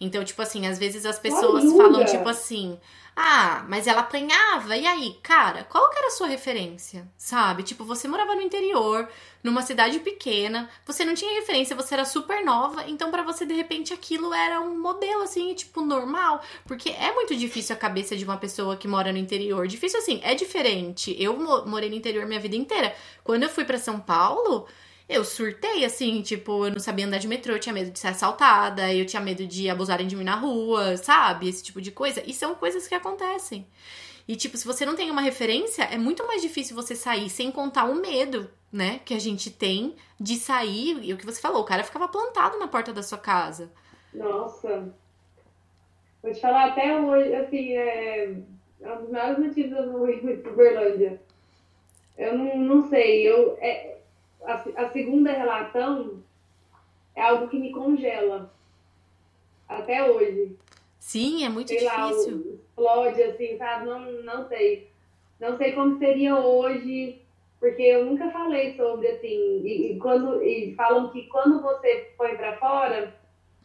Então, tipo assim, às vezes as pessoas falam, tipo assim, ah, mas ela apanhava, e aí, cara, qual que era a sua referência? Sabe? Tipo, você morava no interior, numa cidade pequena, você não tinha referência, você era super nova, então para você, de repente, aquilo era um modelo, assim, tipo, normal. Porque é muito difícil a cabeça de uma pessoa que mora no interior. Difícil assim, é diferente. Eu morei no interior minha vida inteira. Quando eu fui para São Paulo, eu surtei, assim, tipo, eu não sabia andar de metrô, eu tinha medo de ser assaltada, eu tinha medo de abusarem de mim na rua, sabe? Esse tipo de coisa. E são coisas que acontecem. E, tipo, se você não tem uma referência, é muito mais difícil você sair, sem contar o medo, né, que a gente tem de sair. E o que você falou, o cara ficava plantado na porta da sua casa. Nossa. Vou te falar, até hoje, assim, é, é um dos maiores motivos eu não ir para Uberlândia. Eu não, não sei, eu. É, a, a segunda relação é algo que me congela até hoje. Sim, é muito sei difícil. Lá, explode, assim, sabe? Não, não sei. Não sei como seria hoje, porque eu nunca falei sobre, assim, e, e quando, e falam que quando você põe pra fora,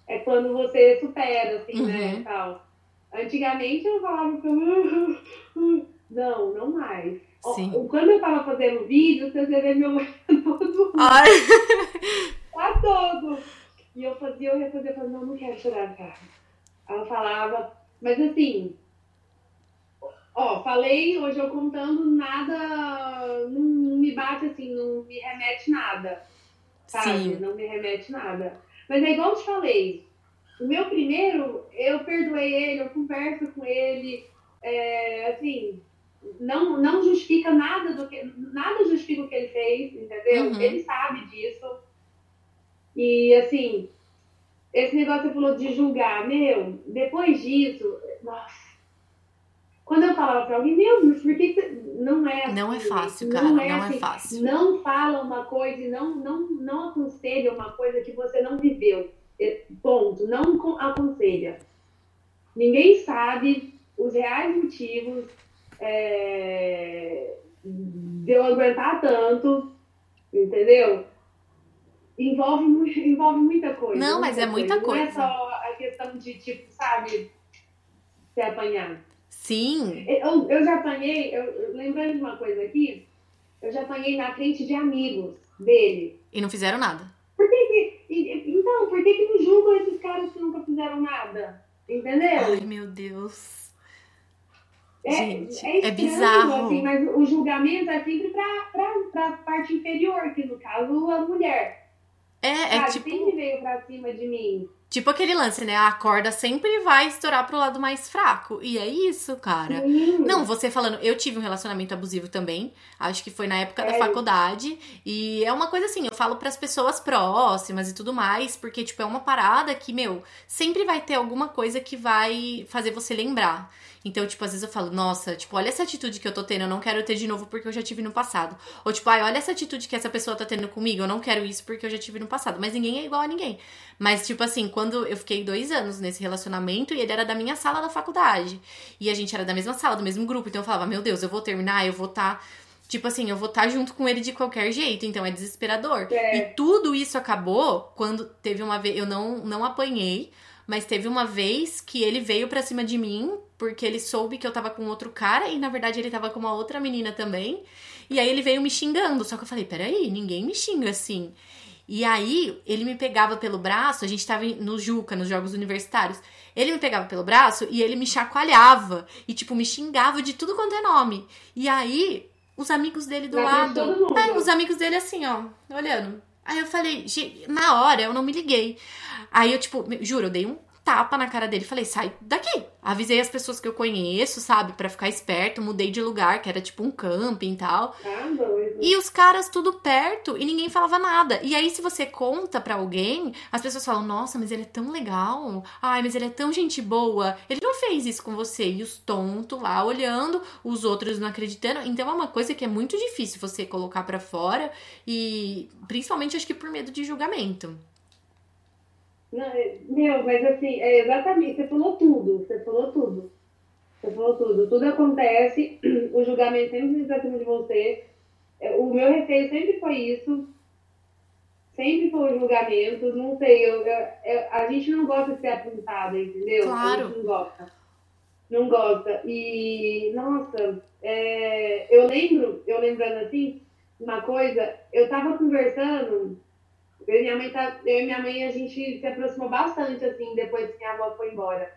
é quando você supera, assim, né, uhum. né, tal. Antigamente eu falava que não, não mais. Sim. Quando eu tava fazendo vídeo, vocês ver meu olho todo. Ai. Tá todo. E eu fazia, eu refazia, eu falava, não, não quero chorar, cara. Ela falava, mas assim, ó, falei, hoje eu contando, nada, não, não me bate assim, não me remete nada. Sabe? Sim. Não me remete nada. Mas é igual eu te falei, o meu primeiro, eu perdoei ele, eu converso com ele, é, assim, não, não justifica nada do que. Nada justifica o que ele fez, entendeu? Uhum. Ele sabe disso. E assim, esse negócio que você falou de julgar, meu, depois disso, nossa. Quando eu falava pra alguém, meu, mas por que, você... não é assim? Não é fácil, cara, não, é, não é assim, é, fácil. Não fala uma coisa e não, não, não aconselha uma coisa que você não viveu. É, ponto. Não aconselha. Ninguém sabe os reais motivos é, de eu aguentar tanto, entendeu? Envolve, envolve muita coisa. Não, mas é muita coisa. Não é só a questão de, tipo, sabe, se apanhar. Sim. Eu, eu já apanhei, eu, lembrando de uma coisa aqui, eu já apanhei na frente de amigos dele. E não fizeram nada. Por que, que então, por que, que não julgam esses caras que nunca fizeram nada? Entendeu? Ai, meu Deus. É, Gente, é, é bizarro. Assim, mas o julgamento é sempre para a parte inferior, que no caso a mulher. É, é Sabe, tipo. Sempre veio pra cima de mim. Tipo aquele lance, né? A corda sempre vai estourar pro lado mais fraco. E é isso, cara. Sim. Não, você falando, eu tive um relacionamento abusivo também. Acho que foi na época é. da faculdade. E é uma coisa assim, eu falo para as pessoas próximas e tudo mais, porque, tipo, é uma parada que, meu, sempre vai ter alguma coisa que vai fazer você lembrar. Então, tipo, às vezes eu falo, nossa, tipo, olha essa atitude que eu tô tendo, eu não quero ter de novo porque eu já tive no passado. Ou tipo, ai, olha essa atitude que essa pessoa tá tendo comigo, eu não quero isso porque eu já tive no passado. Mas ninguém é igual a ninguém. Mas, tipo assim, quando eu fiquei dois anos nesse relacionamento e ele era da minha sala da faculdade. E a gente era da mesma sala, do mesmo grupo. Então eu falava, meu Deus, eu vou terminar, eu vou estar. Tá Tipo assim, eu vou estar tá junto com ele de qualquer jeito, então é desesperador. É. E tudo isso acabou quando teve uma vez. Eu não, não apanhei, mas teve uma vez que ele veio pra cima de mim porque ele soube que eu tava com outro cara e na verdade ele tava com uma outra menina também. E aí ele veio me xingando. Só que eu falei: peraí, ninguém me xinga assim. E aí ele me pegava pelo braço, a gente tava no Juca, nos Jogos Universitários. Ele me pegava pelo braço e ele me chacoalhava e, tipo, me xingava de tudo quanto é nome. E aí, os amigos dele do lado. É, os amigos dele assim, ó, olhando. Aí eu falei, na hora eu não me liguei. Aí eu, tipo, juro, eu dei um tapa na cara dele. Falei, sai daqui. Avisei as pessoas que eu conheço, sabe? para ficar esperto. Mudei de lugar, que era tipo um camping e tal. Ah, doido. E os caras tudo perto e ninguém falava nada. E aí, se você conta para alguém, as pessoas falam: Nossa, mas ele é tão legal. Ai, mas ele é tão gente boa. Ele não fez isso com você. E os tontos lá olhando, os outros não acreditando. Então é uma coisa que é muito difícil você colocar para fora. E principalmente acho que por medo de julgamento. Não, é, meu, mas assim, é exatamente, você falou tudo, você falou tudo. Você falou tudo. Tudo acontece, o julgamento sempre está cima de você. É, o meu receio sempre foi isso. Sempre foi o julgamento. Não sei, eu, eu, eu, a gente não gosta de ser apontada, entendeu? Claro. A gente não gosta. Não gosta. E, nossa, é, eu lembro, eu lembrando assim, uma coisa, eu tava conversando eu e minha mãe, tá, eu e minha mãe, a gente se aproximou bastante, assim, depois que minha avó foi embora.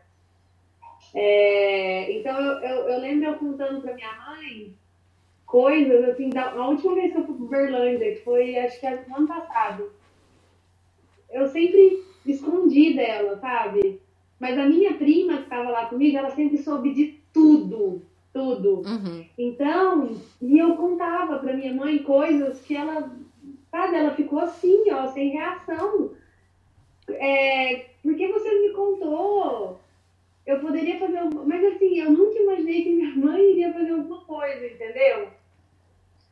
É, então, eu, eu, eu, lembro eu contando pra minha mãe coisas, assim, da, a última vez que eu fui pro Berlândia, que foi, acho que no ano passado. Eu sempre escondi dela, sabe? Mas a minha prima que estava lá comigo, ela sempre soube de tudo, tudo. Uhum. Então, e eu contava para minha mãe coisas que ela Sabe? Ela ficou assim, ó, sem reação. É, por que você me contou? Eu poderia fazer alguma Mas assim, eu nunca imaginei que minha mãe iria fazer alguma coisa, entendeu?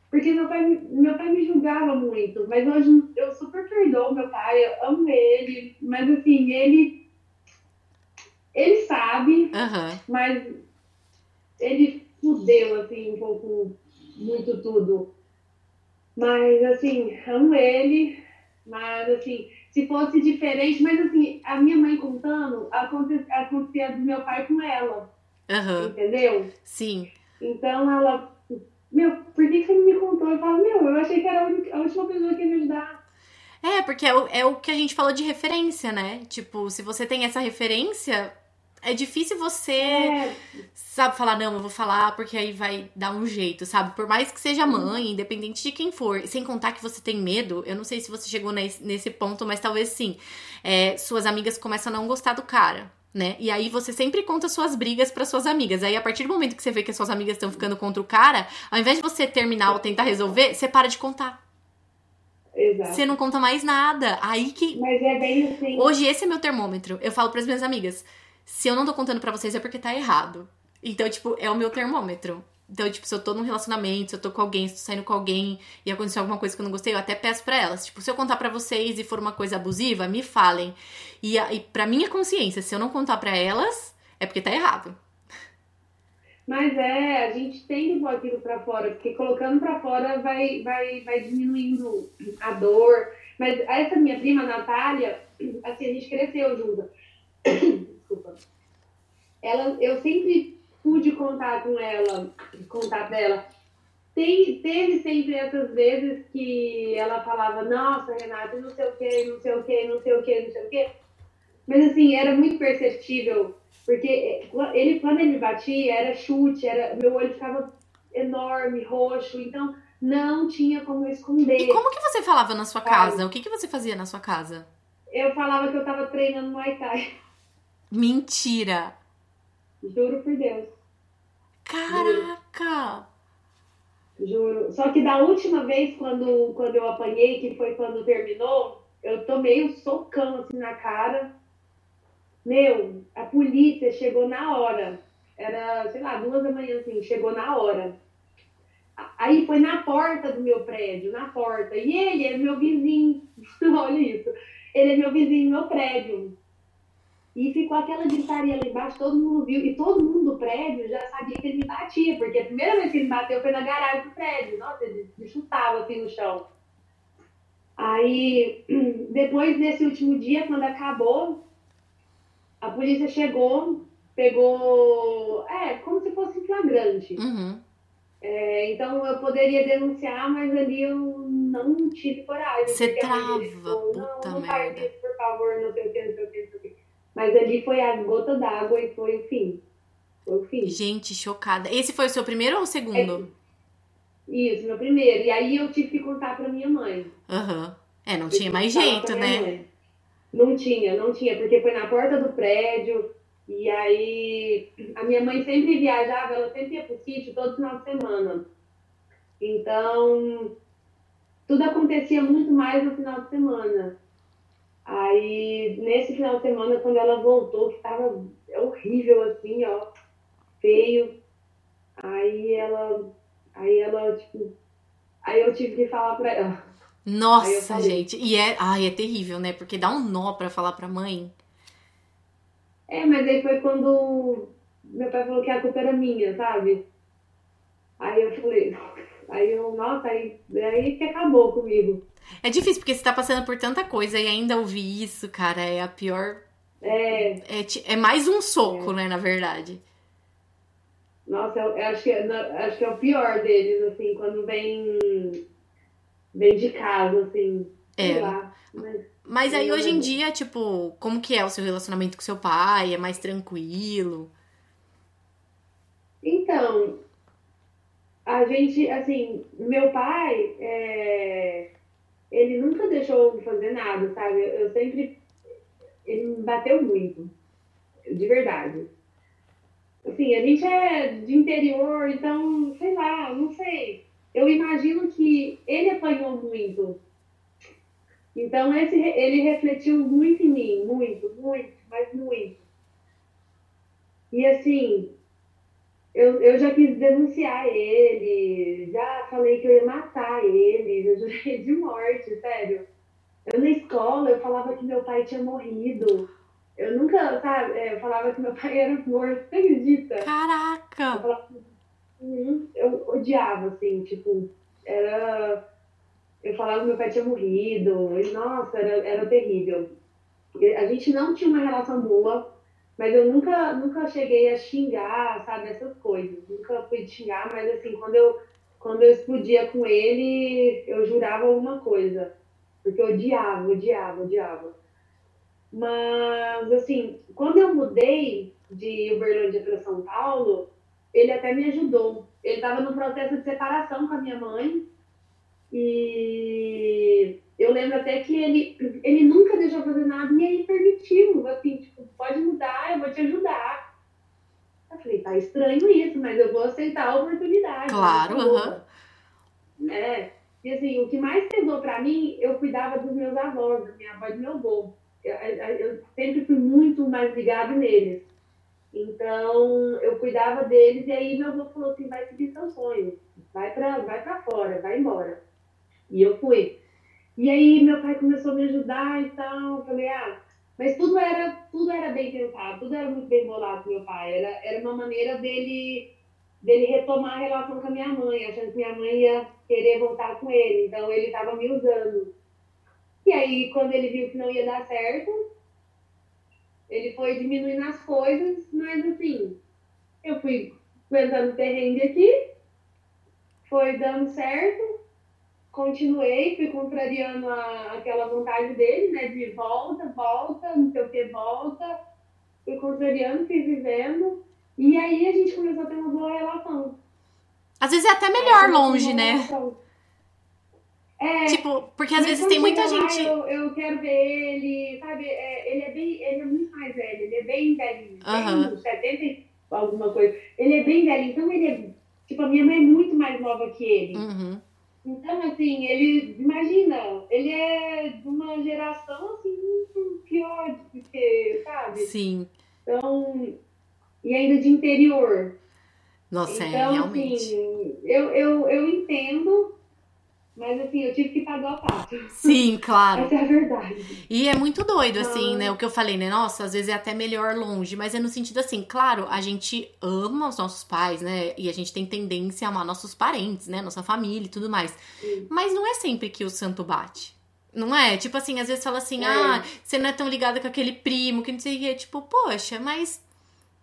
Porque meu pai, meu pai me julgava muito, mas hoje eu super perdoo meu pai, eu amo ele, mas assim, ele. Ele sabe, uhum. mas ele fudeu, assim, um pouco, muito tudo. Mas, assim, amo ele, mas, assim, se fosse diferente, mas, assim, a minha mãe contando, acontecia, acontecia do meu pai com ela. Uhum. Entendeu? Sim. Então, ela, meu, por que você não me contou? Eu falo, meu, eu achei que era a, última pessoa que ia me ajudar. É, porque é o, é o que a gente falou de referência, né? Tipo, se você tem essa referência, é difícil você, é. sabe, falar, não, eu vou falar porque aí vai dar um jeito, sabe? Por mais que seja mãe, independente de quem for. Sem contar que você tem medo, eu não sei se você chegou nesse, nesse ponto, mas talvez sim. É, suas amigas começam a não gostar do cara. Né? E aí você sempre conta suas brigas para suas amigas. Aí a partir do momento que você vê que as suas amigas estão ficando contra o cara, ao invés de você terminar ou tentar resolver, você para de contar. Exato. Você não conta mais nada. Aí que. Mas é bem assim. Hoje esse é meu termômetro. Eu falo para as minhas amigas se eu não tô contando para vocês é porque tá errado. Então, tipo, é o meu termômetro. Então, tipo, se eu tô num relacionamento, se eu tô com alguém, se eu tô saindo com alguém e aconteceu alguma coisa que eu não gostei, eu até peço para elas. Tipo, se eu contar para vocês e for uma coisa abusiva, me falem. E, e pra minha consciência, se eu não contar para elas, é porque tá errado. Mas é, a gente tem que pôr aquilo pra fora, porque colocando pra fora vai, vai, vai diminuindo a dor. Mas essa minha prima, Natália, assim, a gente cresceu junto desculpa. Ela, eu sempre pude contar com ela, contar dela. Tem, teve sempre essas vezes que ela falava, nossa, Renata, não sei o que, não sei o que, não sei o que, não sei o que. Mas assim, era muito perceptível, porque ele, quando ele batia, era chute, era, meu olho ficava enorme, roxo, então não tinha como esconder. E como que você falava na sua casa? O que, que você fazia na sua casa? eu falava que eu tava treinando Muay Thai. Mentira! Juro por Deus. Caraca! Juro. Só que da última vez, quando, quando eu apanhei, que foi quando terminou, eu tomei um socão assim na cara. Meu, a polícia chegou na hora. Era, sei lá, duas da manhã, assim, chegou na hora. Aí foi na porta do meu prédio, na porta. E ele é meu vizinho. Olha isso. Ele é meu vizinho, meu prédio. E ficou aquela gritaria lá embaixo, todo mundo viu. E todo mundo do prédio já sabia que ele me batia, porque a primeira vez que ele me bateu foi na garagem do prédio. Nossa, ele me chutava assim no chão. Aí, depois desse último dia, quando acabou, a polícia chegou, pegou. É, como se fosse flagrante. Uhum. É, então eu poderia denunciar, mas ali eu não tive coragem. Você trava, falou, puta não, não faz merda. isso, por favor, não sei o que, não sei o que, não sei o que. Mas ali foi a gota d'água e foi o fim. Foi o fim. Gente, chocada. Esse foi o seu primeiro ou o segundo? Isso, meu primeiro. E aí eu tive que contar pra minha mãe. Aham. É, não Eu tinha mais jeito, né? mãe. Não tinha, não tinha, porque foi na porta do prédio. E aí a minha mãe sempre viajava, ela sempre ia pro sítio todo final de semana. Então, tudo acontecia muito mais no final de semana. Aí, nesse final de semana, quando ela voltou, que tava horrível assim, ó, feio. Aí ela, aí ela, tipo, aí eu tive que falar pra ela. Nossa, gente. E é, ai, é terrível, né? Porque dá um nó pra falar pra mãe. É, mas aí foi quando meu pai falou que a culpa era minha, sabe? Aí eu falei, aí eu, nossa, aí, aí que acabou comigo. É difícil, porque você tá passando por tanta coisa e ainda ouvir isso, cara, é a pior. É, É, é mais um soco, né, na verdade. nossa, eu, eu acho, que, acho que é o pior deles, assim, quando vem, vem de casa, assim, É. lá. Mas, Mas aí hoje em dia, tipo, como que é o seu relacionamento com seu pai? É mais tranquilo? Então, a gente, assim, meu pai, é, ele nunca deixou eu fazer nada, sabe? Eu, sempre, ele me bateu muito, de verdade. Assim, a gente é de interior, então, sei lá, não sei. Eu imagino que ele apanhou muito. Então, esse, ele refletiu muito em mim, muito, muito, mas muito. E assim, eu, eu já quis denunciar ele, já falei que eu ia matar ele, eu jurei de morte, sério. Eu na escola, eu falava que meu pai tinha morrido. Eu nunca, sabe, é, eu falava que meu pai era morto, você acredita? Eu Caraca! falava, "Uhum", eu odiava, assim, tipo, era. Eu falava que meu pai tinha morrido, e nossa, era, era terrível. A gente não tinha uma relação boa, mas eu nunca, nunca cheguei a xingar, sabe, essas coisas. Nunca fui xingar, mas assim, quando eu, quando eu explodia com ele, eu jurava alguma coisa. Porque eu odiava, odiava, odiava. Mas, assim, quando eu mudei de Uberlândia para São Paulo, ele até me ajudou. Ele estava no processo de separação com a minha mãe. E eu lembro até que ele, ele nunca deixou fazer nada e ele permitiu. Assim, tipo, pode mudar, eu vou te ajudar. Eu falei, tá estranho isso, mas eu vou aceitar a oportunidade. Claro, Tá bom. aham. É. E assim, o que mais pesou pra mim, eu cuidava dos meus avós, da minha avó e do meu avô. Eu, eu- eu sempre fui muito mais ligado neles. Então, eu cuidava deles e aí meu avô falou assim, vai seguir seu sonho. Vai pra, vai pra fora, vai embora. E eu fui. E aí meu pai começou a me ajudar e tal. Eu falei, ah, mas tudo era, tudo era bem pensado, tudo era muito bem bolado meu pai. Era, era uma maneira dele, dele retomar a relação com a minha mãe, achando que minha mãe ia querer voltar com ele. Então ele estava me usando. E aí, quando ele viu que não ia dar certo, ele foi diminuindo as coisas, mas assim, eu fui aguentando o terreno aqui, foi dando certo, continuei, fui contrariando a, aquela vontade dele, né, de volta, volta, não sei o que, volta, fui contrariando, fui vivendo, e aí a gente começou a ter uma boa relação. Às vezes é até melhor longe, Uma né? relação. É, Tipo, porque às vezes tem muita lá, gente. Eu, eu quero ver ele, sabe? é, ele é bem, ele é muito mais velho, ele é bem velhinho, uns 70 e alguma coisa. Ele é bem velho, então ele é, tipo, a minha mãe é muito mais nova que ele. Uhum. Então, assim, ele, imagina, ele é de uma geração, assim, muito pior do que, sabe? Sim. Então, e ainda de interior. Nossa, é, então, realmente. assim, eu, eu, eu entendo, mas, assim, eu tive que pagar o pato. Sim, claro. Essa é a verdade. E é muito doido, assim, Ah. né? O que eu falei, né? Nossa, às vezes é até melhor longe, mas é no sentido assim, claro, a gente ama os nossos pais, né? E a gente tem tendência a amar nossos parentes, né? Nossa família e tudo mais. Sim. Mas não é sempre que o santo bate. Não é? Tipo assim, às vezes fala assim, É. ah, você não é tão ligada com aquele primo, que não sei o quê. Tipo, poxa, mas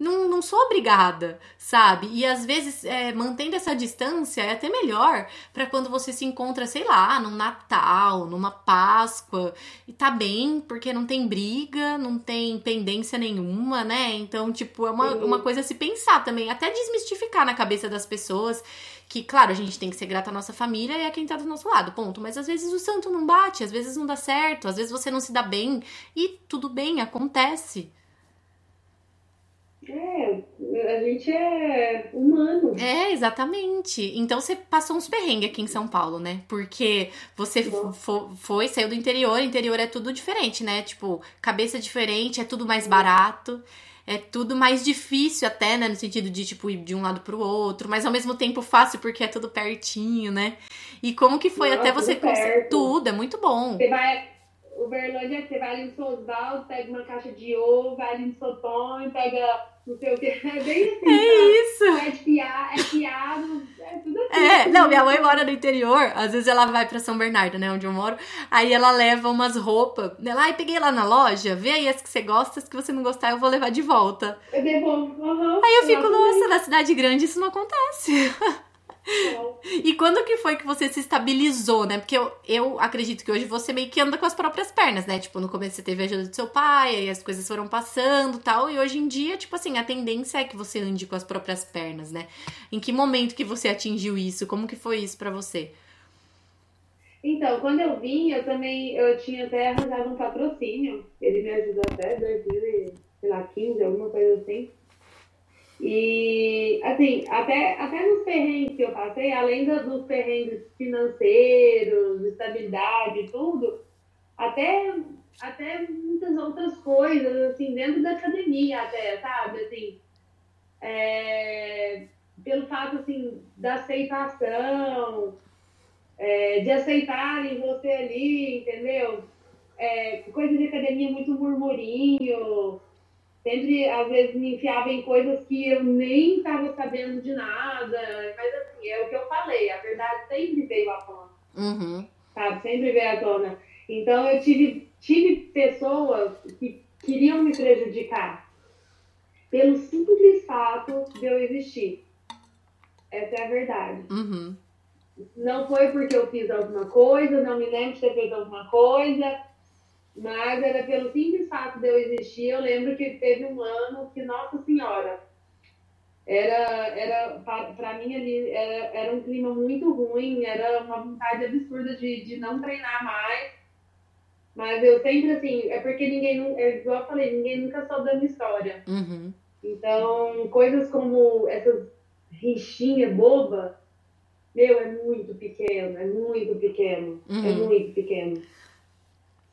não, não sou obrigada, sabe? E às vezes, é, mantendo essa distância é até melhor pra quando você se encontra, sei lá, num Natal, numa Páscoa, e tá bem, porque não tem briga, não tem pendência nenhuma, né? Então, tipo, é uma, Sim. uma coisa a se pensar também, até desmistificar na cabeça das pessoas que, claro, a gente tem que ser grata à nossa família e a quem tá do nosso lado, ponto. Mas às vezes o santo não bate, às vezes não dá certo, às vezes você não se dá bem, e tudo bem, acontece. É, a gente é humano. É, exatamente. Então você passou uns perrengues aqui em São Paulo, né? Porque você fo- foi, saiu do interior, interior é tudo diferente, né? Tipo, cabeça diferente, é tudo mais barato. É tudo mais difícil até, né? No sentido de, tipo, ir de um lado pro outro, mas ao mesmo tempo fácil porque é tudo pertinho, né? E como que foi até você conseguir. Tudo, é muito bom. Você vai. Uberlândia, você vai ali no São Osvaldo, pega uma caixa de ovo, vai ali no Sotão, pega não sei o que. É bem assim. É isso! sabe? É de piar, é piado, é tudo assim. É, não, minha mãe mora no interior, às vezes ela vai pra São Bernardo, né, onde eu moro, aí ela leva umas roupas, ela, ai, peguei lá na loja, vê aí as que você gosta, as que você não gostar eu vou levar de volta. Eu devolvo. Uhum, Aí eu fico, nossa, na cidade grande isso não acontece. E quando que foi que você se estabilizou, né? Porque eu, eu acredito que hoje você meio que anda com as próprias pernas, né? Tipo, no começo você teve a ajuda do seu pai, aí as coisas foram passando tal. E hoje em dia, tipo assim, a tendência é que você ande com as próprias pernas, né? Em que momento que você atingiu isso? Como que foi isso pra você? Então, quando eu vim, eu também eu tinha até arranjado um patrocínio. Ele me ajudou até 2015, alguma coisa assim. E, assim, até, até nos perrengues que eu passei, além do- dos perrengues financeiros, estabilidade tudo, até, até muitas outras coisas, assim, dentro da academia até, sabe? Assim, é, pelo fato, assim, da aceitação, é, de aceitarem você ali, entendeu? É, coisa de academia muito murmurinho, sempre às vezes me enfiava em coisas que eu nem estava sabendo de nada, mas assim, é o que eu falei, a verdade sempre veio à tona, Uhum. sabe? Sempre veio à tona. Então eu tive, tive pessoas que queriam me prejudicar pelo simples fato de eu existir. Essa é a verdade. Uhum. Não foi porque eu fiz alguma coisa, não me lembro de ter feito alguma coisa, mas era pelo simples fato de eu existir. Eu lembro que teve um ano que, Nossa Senhora, era, era para mim ali, era, era um clima muito ruim, era uma vontade absurda de, de não treinar mais. Mas eu sempre, assim, é porque ninguém, é igual eu falei, ninguém nunca soube da minha história. Uhum. Então, coisas como essas rixinhas boba, meu, é muito pequeno, é muito pequeno, é Uhum. muito pequeno.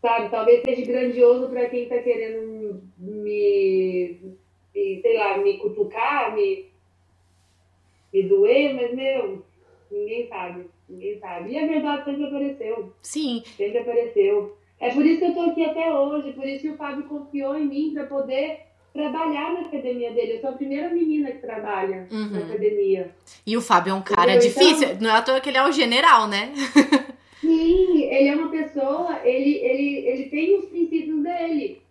Sabe, talvez seja grandioso para quem tá querendo me, me, sei lá, me cutucar, me, me doer, mas, meu, ninguém sabe, ninguém sabe. E a verdade sempre apareceu, Sim, sempre apareceu. É por isso que eu tô aqui até hoje, por isso que o Fábio confiou em mim para poder trabalhar na academia dele. Eu sou a primeira menina que trabalha Uhum. na academia. e o Fábio é um cara Entendeu? Então- difícil, não é à toa que ele é o general, né? Sim, ele é uma pessoa, ele, ele, ele tem os princípios dele.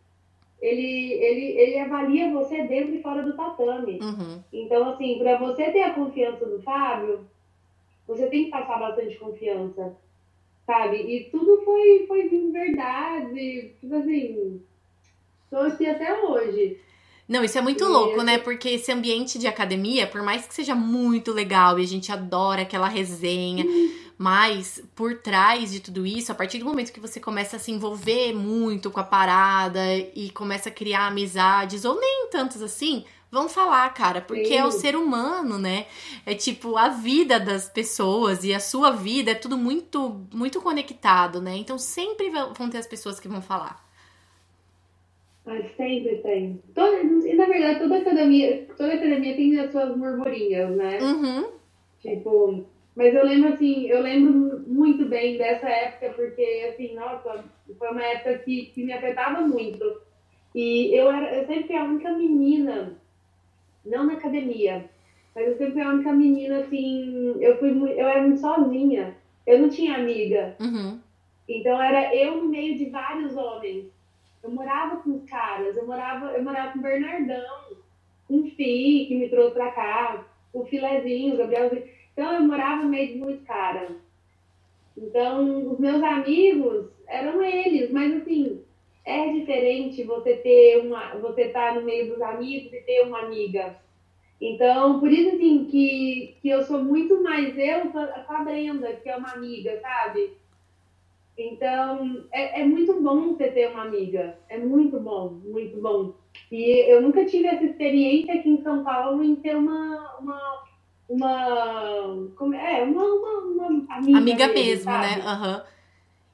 Ele, ele, ele avalia você dentro e fora do tatame. Uhum. Então, assim, para você ter a confiança do Fábio, você tem que passar bastante confiança, sabe? E tudo foi, foi de verdade, tipo assim, tô aqui até hoje. Não, isso é muito E louco, né? Porque esse ambiente de academia, por mais que seja muito legal e a gente adora aquela resenha, Mas por trás de tudo isso, a partir do momento que você começa a se envolver muito com a parada e começa a criar amizades, ou nem tantas assim, vão falar, cara, porque Sim. é o ser humano, né? É tipo a vida das pessoas e a sua vida é tudo muito muito conectado, né? Então sempre vão ter as pessoas que vão falar. Mas sempre tem. Toda, e na verdade, toda academia, toda academia tem as suas murmurinhas, né? Uhum. Tipo, mas eu lembro assim, eu lembro muito bem dessa época, porque assim, nossa, foi uma época que, que me afetava muito. E eu era, eu sempre fui a única menina, não na academia, mas eu sempre fui a única menina, assim, eu fui eu era muito sozinha. Eu não tinha amiga. Uhum. Então era eu no meio de vários homens. Eu morava com os caras, eu morava, eu morava com o Bernardão, com o Fi, que me trouxe pra cá, o Filezinho, o Gabriel. Então eu morava meio de muitos caras. Então, os meus amigos eram eles, mas assim, é diferente você ter uma. você estar tá no meio dos amigos e ter uma amiga. Então, por isso assim que, que eu sou muito mais eu com a Brenda, que é uma amiga, sabe? Então, é, é muito bom você ter uma amiga. É muito bom, muito bom. E eu nunca tive essa experiência aqui em São Paulo em ter uma, uma uma. Como, é, uma, uma, uma amiga. Amiga mesmo, né? Aham. Uhum.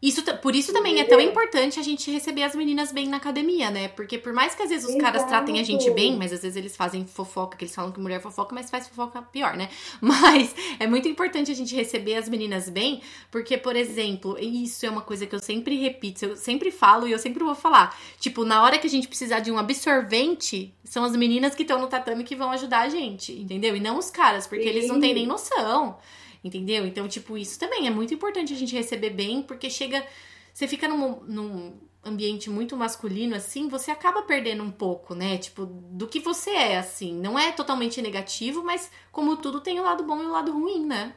Isso, por isso também é tão importante a gente receber as meninas bem na academia, né? Porque por mais que às vezes os Exato. caras tratem a gente bem, mas às vezes eles fazem fofoca, que eles falam que mulher fofoca, mas faz fofoca pior, né? Mas é muito importante a gente receber as meninas bem, porque, por exemplo, isso é uma coisa que eu sempre repito, eu sempre falo e eu sempre vou falar. Tipo, na hora que a gente precisar de um absorvente, são as meninas que estão no tatame que vão ajudar a gente, entendeu? E não os caras, porque Sim. eles não têm nem noção. Entendeu? Então, tipo, isso também é muito importante a gente receber bem, porque chega. Você fica num, num ambiente muito masculino, assim, você acaba perdendo um pouco, né? Tipo, do que você é, assim. Não é totalmente negativo, mas como tudo tem o lado bom e o lado ruim, né?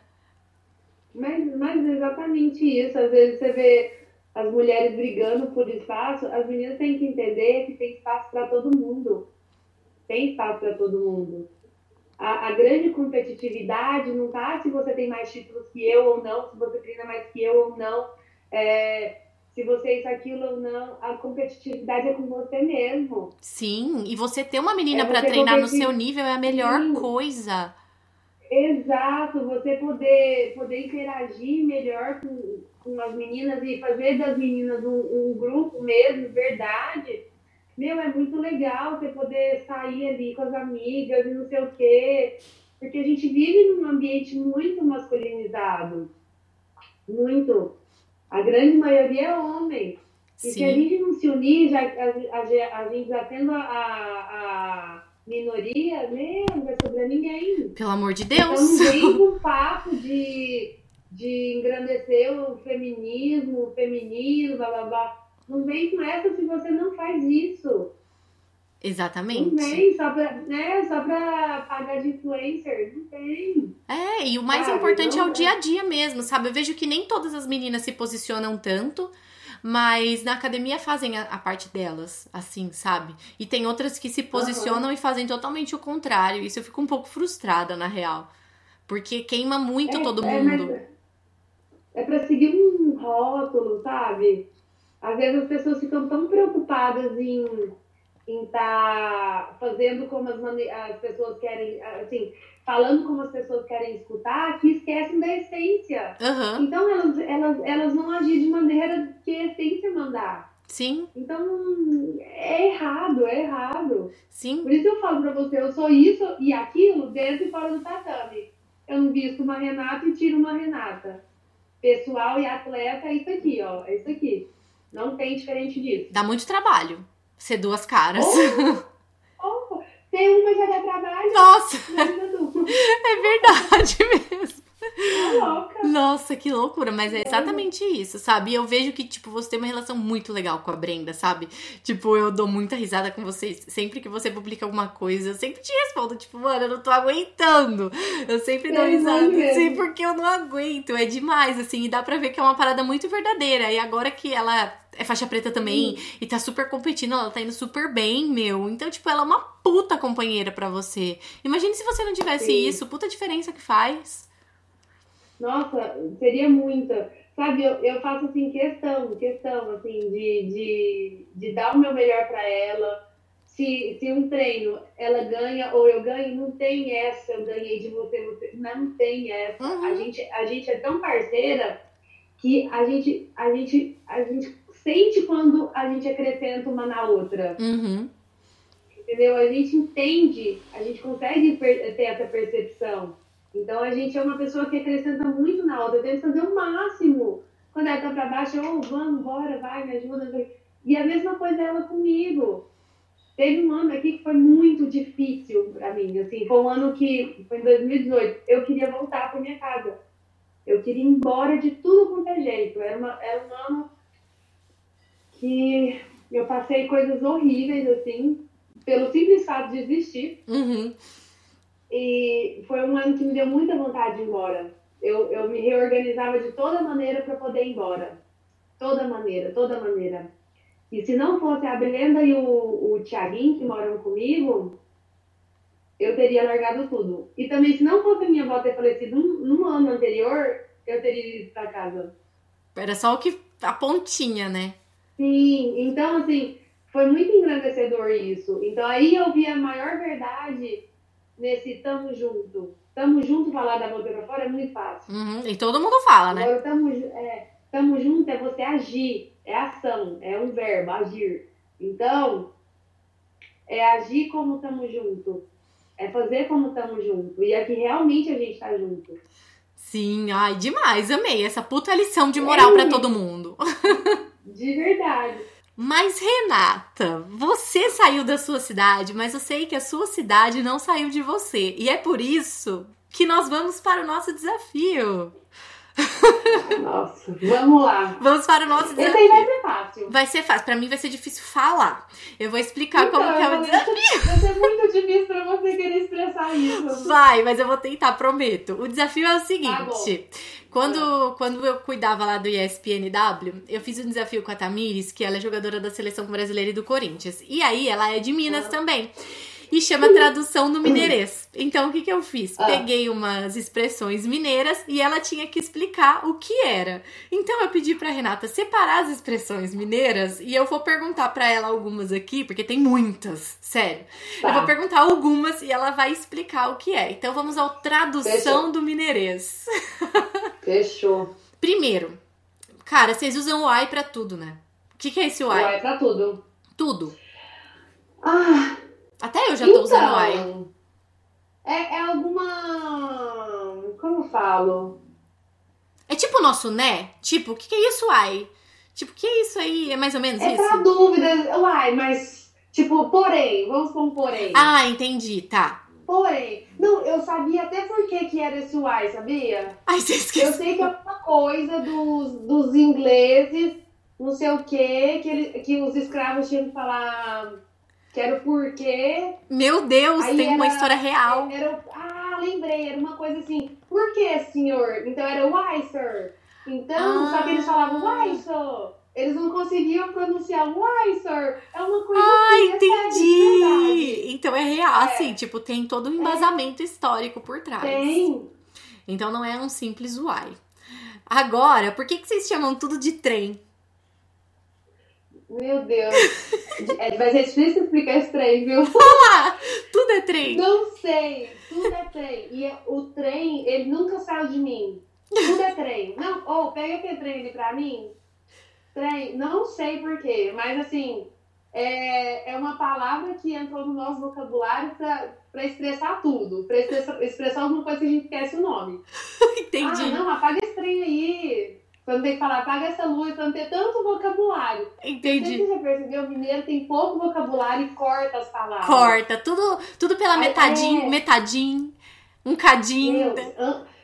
Mas, mas exatamente isso. Às vezes você vê as mulheres brigando por espaço, as meninas têm que entender que tem espaço para todo mundo. Tem espaço para todo mundo a, a, grande competitividade não tá se você tem mais títulos que eu ou não, se você treina mais que eu ou não, é, se você é isso, aquilo ou não. A competitividade é com você mesmo. Sim, e você ter uma menina é para treinar competir... no seu nível é a melhor Sim. coisa. Exato, você poder, poder interagir melhor com, com as meninas e fazer das meninas um, um grupo mesmo, verdade meu, é muito legal você poder sair ali com as amigas e não sei o quê. Porque a gente vive num ambiente muito masculinizado. Muito. A grande maioria é homem. E Sim. se a gente não se unir, já, a, a, a gente já tendo a, a, minoria, meu, não vai sobrar ninguém. Pelo amor de Deus. Então não vem com papo de, de engrandecer o feminismo, o feminino, blá blá blá não vem com essa se você não faz isso. Exatamente. Não vem só pra, né, só pra pagar de influencer. Não tem. É, e o mais sabe? importante é o dia a dia mesmo, sabe? Eu vejo que nem todas as meninas se posicionam tanto. Mas na academia fazem a, a parte delas, assim, sabe? E tem outras que se posicionam uhum. e fazem totalmente o contrário. Isso eu fico um pouco frustrada, na real. Porque queima muito é, todo é, mundo. É, é pra seguir um rótulo, sabe? Às vezes as pessoas ficam tão preocupadas em estar tá fazendo como as, as pessoas querem, assim, falando como as pessoas querem escutar, que esquecem da essência. Uhum. Então elas, elas, elas vão agir de maneira que a essência mandar. Sim. Então é errado, é errado. Sim. Por isso eu falo pra você, eu sou isso e aquilo dentro e fora do tatame. Eu não visto uma Renata e tiro uma Renata. Pessoal e atleta é isso aqui, ó. É isso aqui. Não tem diferente disso. Dá muito trabalho ser duas caras. Oh, oh, tem uma já dá trabalho. Nossa! É verdade mesmo. Louca. Nossa, que loucura, mas é exatamente isso, sabe? E eu vejo que, tipo, você tem uma relação muito legal com a Brenda, sabe? Tipo, eu dou muita risada com vocês. Sempre que você publica alguma coisa, eu sempre te respondo, tipo, mano, eu não tô aguentando. Eu sempre dou risada. Sim, porque eu não aguento. É demais, assim, e dá pra ver que é uma parada muito verdadeira. E agora que ela é faixa preta também Sim. e tá super competindo, ela tá indo super bem, meu. Então, tipo, ela é uma puta companheira para você. Imagine se você não tivesse Sim. isso, puta diferença que faz. Nossa, seria muita. Sabe, eu, eu faço assim questão, questão assim de, de, de dar o meu melhor para ela. Se, se um treino ela ganha ou eu ganho, não tem essa, eu ganhei de você, você não tem essa. Uhum. A, gente, a gente é tão parceira que a gente, a gente, a gente sente quando a gente acrescenta uma na outra. Uhum. Entendeu? A gente entende, a gente consegue ter essa percepção. Então a gente é uma pessoa que acrescenta muito na outra, eu tento fazer o máximo. Quando ela tá pra baixo, oh, vamos, bora, vai, me ajuda. E a mesma coisa ela comigo. Teve um ano aqui que foi muito difícil para mim, assim, foi um ano que, foi em 2018, eu queria voltar para minha casa. Eu queria ir embora de tudo quanto é jeito. Era, uma, era um ano que eu passei coisas horríveis, assim, pelo simples fato de existir. Uhum. E foi um ano que me deu muita vontade de ir embora. Eu, eu me reorganizava de toda maneira para poder ir embora. Toda maneira, toda maneira. E se não fosse a Brenda e o, o Tiaguinho, que moram comigo, eu teria largado tudo. E também, se não fosse a minha avó ter falecido no, no ano anterior, eu teria ido para casa. Era só o que. a pontinha, né? Sim, então, assim, foi muito engrandecedor isso. Então, aí eu vi a maior verdade nesse tamo junto. Tamo junto, falar da boca pra fora é muito fácil. Uhum. E todo mundo fala, né? Agora, tamo, é, tamo junto é você agir, é ação, é um verbo, agir. Então, é agir como tamo junto, é fazer como tamo junto. E aqui realmente a gente tá junto. Sim, ai, demais, amei essa puta lição de moral pra todo mundo. De verdade. Mas, Renata, você saiu da sua cidade, mas eu sei que a sua cidade não saiu de você. E é por isso que nós vamos para o nosso desafio. Nossa, vamos lá. Vamos para o nosso Esse desafio. aí vai ser fácil. Vai ser fácil. Pra mim vai ser difícil falar. Eu vou explicar como que é o Então, desafio. Vai ser muito difícil pra você querer expressar isso. Vai, mas eu vou tentar, prometo. O desafio é o Tá seguinte. Quando, quando eu cuidava lá do ESPNW, eu fiz um desafio com a Tamires, que ela é jogadora da seleção brasileira e do Corinthians. E aí, ela é de Minas também. E chama tradução no mineirês. Então, o que, que eu fiz? Ah. Peguei umas expressões mineiras e ela tinha que explicar o que era. Então, eu pedi pra Renata separar as expressões mineiras e eu vou perguntar pra ela algumas aqui, porque tem muitas, sério. Tá. Eu vou perguntar algumas e ela vai explicar o que é. Então vamos ao tradução Fechou. do mineirês. Fechou. Primeiro, cara, vocês usam o ai pra tudo, né? O que, que é esse o ai? Vai pra tudo. Tudo. Ah, Até eu já tô usando o ai. então, é, é alguma. Como eu falo? É tipo o nosso né? Tipo, o que, que é isso, ai? Tipo, o que é isso aí? É mais ou menos É pra isso? dúvidas. Uai, mas. Tipo, porém, vamos com porém. Ah, entendi, tá. Porém. Não, eu sabia até por que, que era esse uai, sabia? Ai, você Eu esqueceu. sei que é uma coisa dos, dos ingleses, não sei o quê, que, ele, que os escravos tinham que falar que era o porquê. Meu Deus, Aí tem uma era- história real. Era, ah, lembrei, era uma coisa assim, por que, senhor? Então era why, sir. Então, só que eles falavam why, sir. Eles não conseguiam pronunciar why, sir. É uma coisa Ah, assim, é entendi. Então é real, assim, tipo, tem todo um embasamento histórico por trás. Tem. Então não é um simples uai. Agora, por que, que vocês chamam tudo de trem? Meu Deus. É, vai ser difícil explicar esse trem, viu? Tudo é trem. Não sei. Tudo é trem. E o trem, ele nunca saiu de mim. Tudo é trem. Não, ou pega aquele trem ali pra mim. Trem, não sei porquê, mas assim, é, é uma palavra que entrou no nosso vocabulário pra, pra expressar tudo. Pra expressar, expressar alguma coisa que a gente esquece o nome. Entendi. Ah, não, apaga esse trem aí. Pra não ter que falar, apaga essa luz, pra não ter tanto vocabulário. Entendi. você já percebeu, o mineiro tem pouco vocabulário e corta as palavras. Corta, tudo, tudo pela metadinha, é. metadinho, um cadinho. Deus,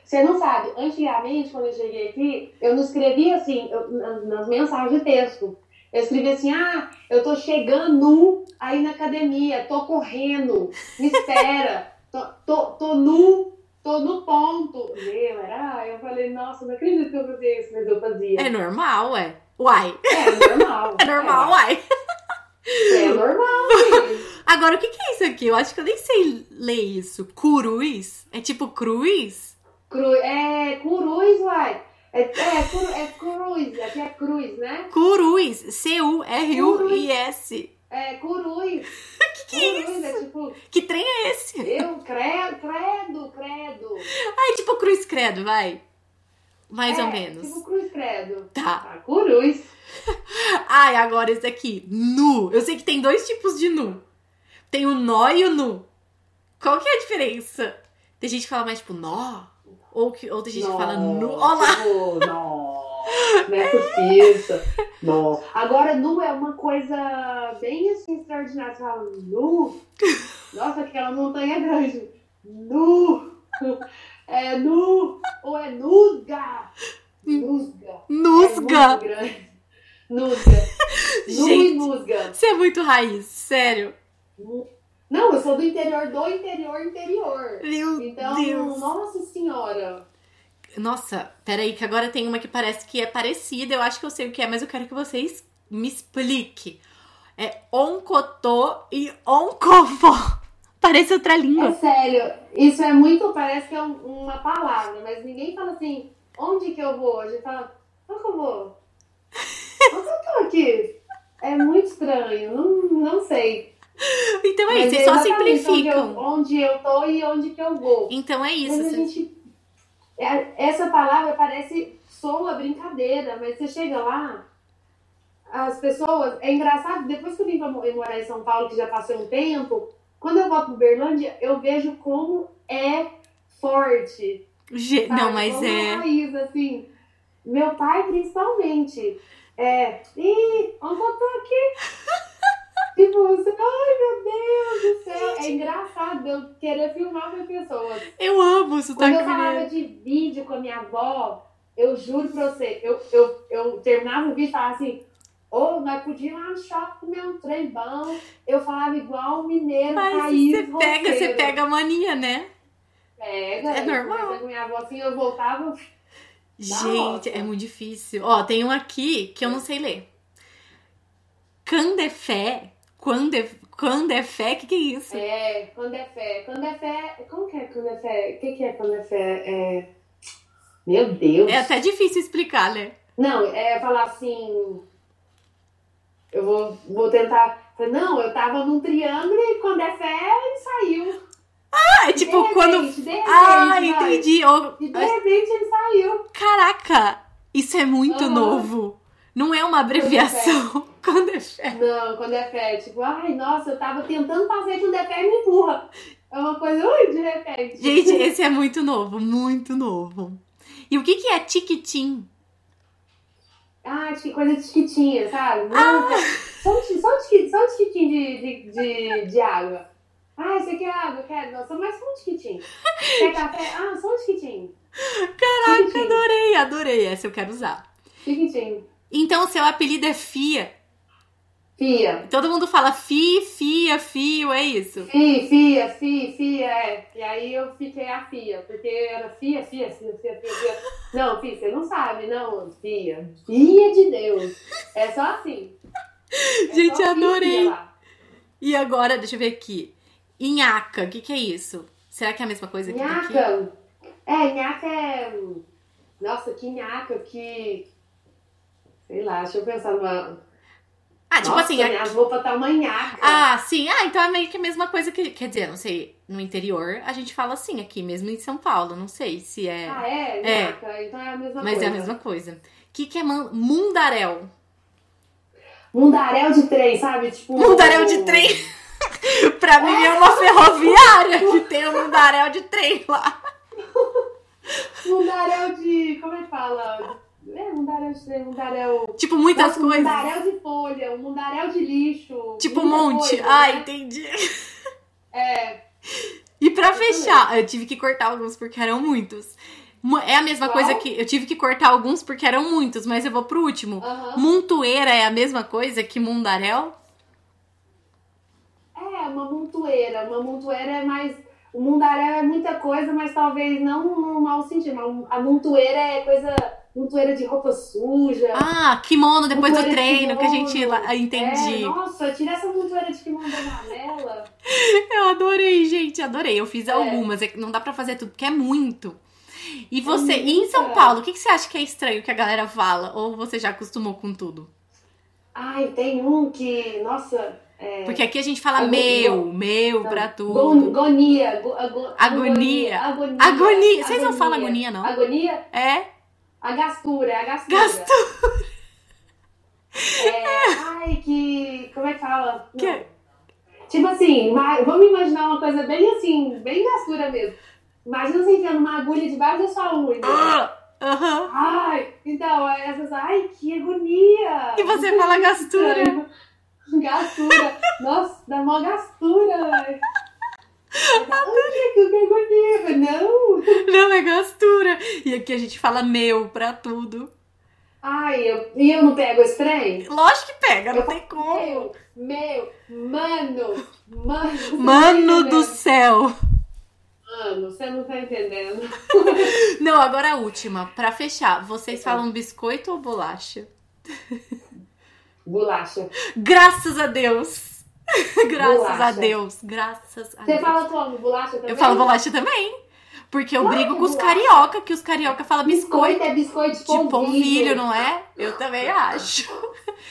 você não sabe, antigamente, quando eu cheguei aqui, eu não escrevia assim, eu- nas, nas mensagens de texto. Eu escrevia assim, ah, eu tô chegando aí na academia, tô correndo, me espera, tô, tô, tô nu, tô no ponto. Meu, era, eu falei, nossa, não acredito que eu fazia isso, mas eu fazia. É normal, ué. Uai. É, normal. É normal, uai. É, é normal. Agora, o que, que é isso aqui? Eu acho que eu nem sei ler isso. Cruz? É tipo cruz? Cru, é cruz, uai. É, é, cru, é cruz, aqui é cruz, né? Curuz, C-U-R-U-I-S. É cruz. que que é isso? é tipo, Que trem é esse? eu, credo, credo, credo. Ai, tipo cruz credo, vai. Mais é, ou menos. Tipo cruz, credo. Tá. Ah, cruz. Ai, agora esse aqui. Nu. Eu sei que tem dois tipos de nu. Tem o nó e o nu. Qual que é a diferença? Tem gente que fala mais tipo nó. Ou, que, ou tem gente que fala nu. Ó lá. Tipo, não, não é possível. Não. Agora, nu é uma coisa bem assim extraordinária. Você fala, nu. Nossa, aquela montanha grande. Nu. É nu. Ou é nusga. Nusga. É Nusga. grande. Nusga. Nu e Gente, nusga. você é muito raiz, sério. Não, eu sou do interior do interior interior. Meu Então, Deus. nossa senhora. Nossa, peraí, que agora tem uma que parece que é parecida. Eu acho que eu sei o que é, mas eu quero que vocês me expliquem. É oncotô e oncovó. Parece outra É língua. sério, isso é muito, parece que é um- uma palavra, mas ninguém fala assim, onde que eu vou? A gente fala, onde eu vou? Onde eu tô aqui? É muito estranho, não, não sei. Então é Mas isso, vocês só exatamente Onde simplificam. eu, onde eu tô e onde que eu vou. Então é isso. Mas a gente. É- Essa palavra parece soa brincadeira, mas você chega lá, as pessoas. É engraçado, depois que eu vim mo- morar em São Paulo, que já passou um tempo, quando eu volto pro Berlândia, eu vejo como é forte. Ge- sabe? Não, mas como é. raiz, assim. Meu pai, principalmente. É. Ih, onde eu tô aqui? tipo, você. Ai, meu Deus do céu. É engraçado eu querer filmar com as pessoas. Eu amo o sotaque Quando eu falava de vídeo com a minha avó, eu juro pra você, eu, eu, eu terminava o vídeo e falava assim, ô, nós podíamos ir lá no shopping comer um trem bom. Eu falava igual um mineiro, Mas raiz, você pega, você pega a mania, né? Pega. É eu normal. Com minha avó assim, eu voltava... Gente, é muito difícil. Ó, tem um aqui que eu não sei ler. Candefé. Quando é, quando é fé, o que, que é isso? É, quando é fé. Quando é fé... Como que é quando é fé? O que, que é quando é fé? É... Meu Deus. É até difícil explicar, né? Não, é falar assim. Eu vou, vou tentar. Não, eu tava num triângulo e quando é fé, ele saiu. Ah, é tipo de repente, quando. De repente, Ah, entendi. Ô, E de repente ele saiu. Caraca, isso é muito Aham. novo. Não é uma abreviação. Quando é fé. Não, quando é fé, tipo, ai, nossa, eu tava tentando fazer quando é fé e me empurra. É uma coisa, ui, de repente. Gente, esse é muito novo, muito novo. E o que, que é tiquitim? Ah, que coisa de tiquitinha, sabe? Ah. Não, Só um ti- só um tiqui- só um tiquitinho de, de, de, de água. Ah, você quer água? Quero. Nossa, mas só um tiquitinho. Quer café? Ah, só um tiquitinho. Caraca, Tiquitinho. adorei, adorei. Essa eu quero usar. Tiquitinho. Então, o seu apelido é Fia. Fia. Todo mundo fala Fi, Fia, Fio, é isso? Fi, fia, fi, fia, é. E aí eu fiquei a fia, porque era fia, fia, fia, fia, fia, fia. Não, fia, você não sabe, não, fia. Fia de Deus. É só assim. É Gente, só adorei. fia. E agora, deixa eu ver aqui. Inhaca, o que, que é isso? Será que é a mesma coisa que daqui? Nhaca. É, nhaca é. Nossa, que nhaca, que. Sei lá, deixa eu pensar numa. Ah, tipo Nossa, assim. Minhas roupas tá uma nhaca. Ah, sim. Ah, então é meio que a mesma coisa que. Quer dizer, não sei, no interior a gente fala assim aqui, mesmo em São Paulo. Não sei se é. Ah, é? É. Então é a mesma mas coisa. é a mesma coisa. O que, que é man- mundaréu? Mundaréu de trem, sabe? Tipo. Mundaréu de trem? pra mim é uma ferroviária que tem um mundaréu de trem lá. Mundaréu de. Como é que fala? É, mundaréu de mundaréu. Tipo, muitas Nossa, um coisas. mundaréu de folha, um mundaréu de lixo. Tipo um monte. coisa, Ah, né? entendi. É. E pra fechar, eu tive que cortar alguns porque eram muitos. Mu- É a mesma coisa que. Eu tive que cortar alguns porque eram muitos, mas eu vou pro último. Aham. Montoeira é a mesma coisa que mundaréu? É, uma montoeira. Uma montoeira é mais. O mundaréu é muita coisa, mas talvez não no mau sentido. A montoeira é coisa. Montoeira de roupa suja. Ah, kimono depois do de treino que a gente. lá- ah, Entendi. É, nossa, tira essa montoeira de kimono da janela. Eu adorei, gente, adorei. Eu fiz É. algumas, é que não dá pra fazer tudo, porque é muito. E você, e em São Paulo, o que, que você acha que é estranho que a galera fala? Ou você já acostumou com tudo? Ai, tem um que, nossa, é... Porque aqui a gente fala meu, meu pra tudo. Agonia. Agonia. Agonia. Agonia. Vocês não falam agonia, não? Agonia? É? A gastura, a gastura. Gastura. É, ai, que. Como é que fala? Que? Tipo assim, vamos imaginar uma coisa bem assim, bem gastura mesmo. Imagina você enfiando uma agulha debaixo da sua unha. Ah, uhum. Ai, então, essas. Ai, que agonia! E você fala gastura. Gastura. Nossa, dá mó gastura. Ai, que agonia. Não! Não, é gastura. E aqui a gente fala meu pra tudo. Ai, eu, e eu não pego esse trem? Lógico que pega, não eu tem como. Meu, meu, mano, mano. Mano do céu. Mano, você não tá entendendo. Não, agora a última. Pra fechar, vocês falam biscoito ou bolacha? Bolacha. Graças a Deus. Graças Bolacha. a Deus. Graças a Você Deus. fala como? Bolacha também? Eu falo bolacha também. Porque eu Claro brigo com os carioca, que os carioca falam biscoito. Biscoito é biscoito de De polvilho. polvilho, não é? Eu também acho.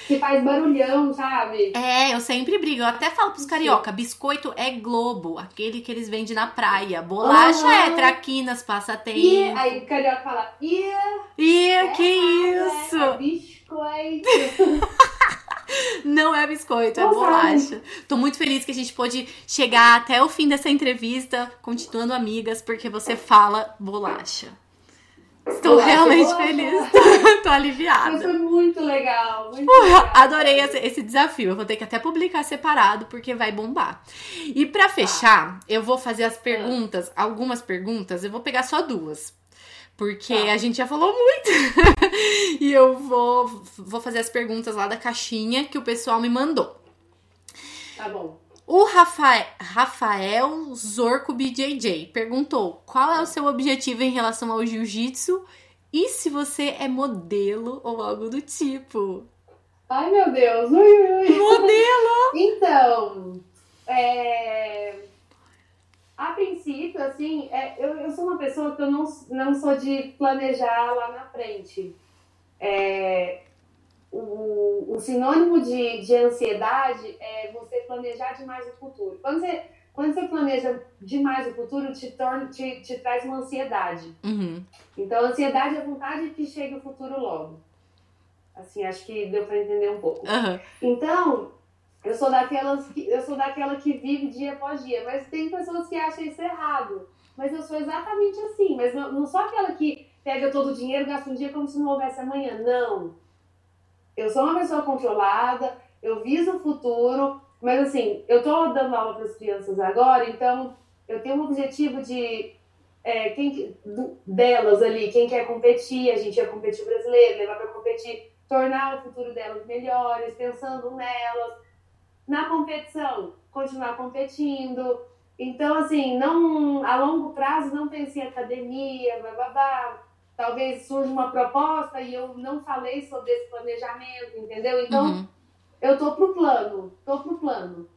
Que faz barulhão, sabe? É, eu sempre brigo. Eu até falo pros carioca, biscoito é globo, aquele que eles vendem na praia. Bolacha Aham. é traquinas, E passatempo. aí o carioca fala, e Ih, que é, isso? é biscoito. Não é biscoito, é Não bolacha. Tô muito feliz que a gente pôde chegar até o fim dessa entrevista, continuando amigas, porque você fala bolacha. Estou Bolacha, realmente bolacha. feliz. Tô aliviada. foi muito legal. Muito legal. adorei esse, esse desafio. Eu vou ter que até publicar separado, porque vai bombar. E pra fechar, eu vou fazer as perguntas, algumas perguntas, eu vou pegar só duas. Porque Tá. a gente já falou muito. e eu vou, vou fazer as perguntas lá da caixinha que o pessoal me mandou. Tá bom. O Rafael, Rafael Zorco BJJ perguntou qual é o seu objetivo em relação ao jiu-jitsu e se você é modelo ou algo do tipo. Ai, meu Deus. Ui, ui. Modelo! Então, é... a princípio, assim, é, eu, eu sou uma pessoa que eu não, não sou de planejar lá na frente. É, o, o sinônimo de, de ansiedade é você planejar demais o futuro. Quando você, quando você planeja demais o futuro, te, torna, te, te traz uma ansiedade. Uhum. Então, ansiedade é vontade que chegue o futuro logo. Assim, acho que deu para entender um pouco. Aham. Então, eu sou daquelas que eu sou daquela que vive dia após dia, mas tem pessoas que acham isso errado. Mas eu sou exatamente assim, mas não, não sou aquela que pega todo o dinheiro, gasta um dia como se não houvesse amanhã. Não. Eu sou uma pessoa controlada, eu viso o futuro, mas assim, eu tô dando aula para as crianças agora, então eu tenho um objetivo de é, quem, que- do- delas ali, quem quer competir, a gente ia competir brasileiro, levar para competir, tornar o futuro delas melhores, pensando nelas. Na competição, continuar competindo. Então, assim, não a longo prazo não pensei em academia, babá. Talvez surja uma proposta e eu não falei sobre esse planejamento, entendeu? Então, Uhum. eu tô pro plano, tô pro plano.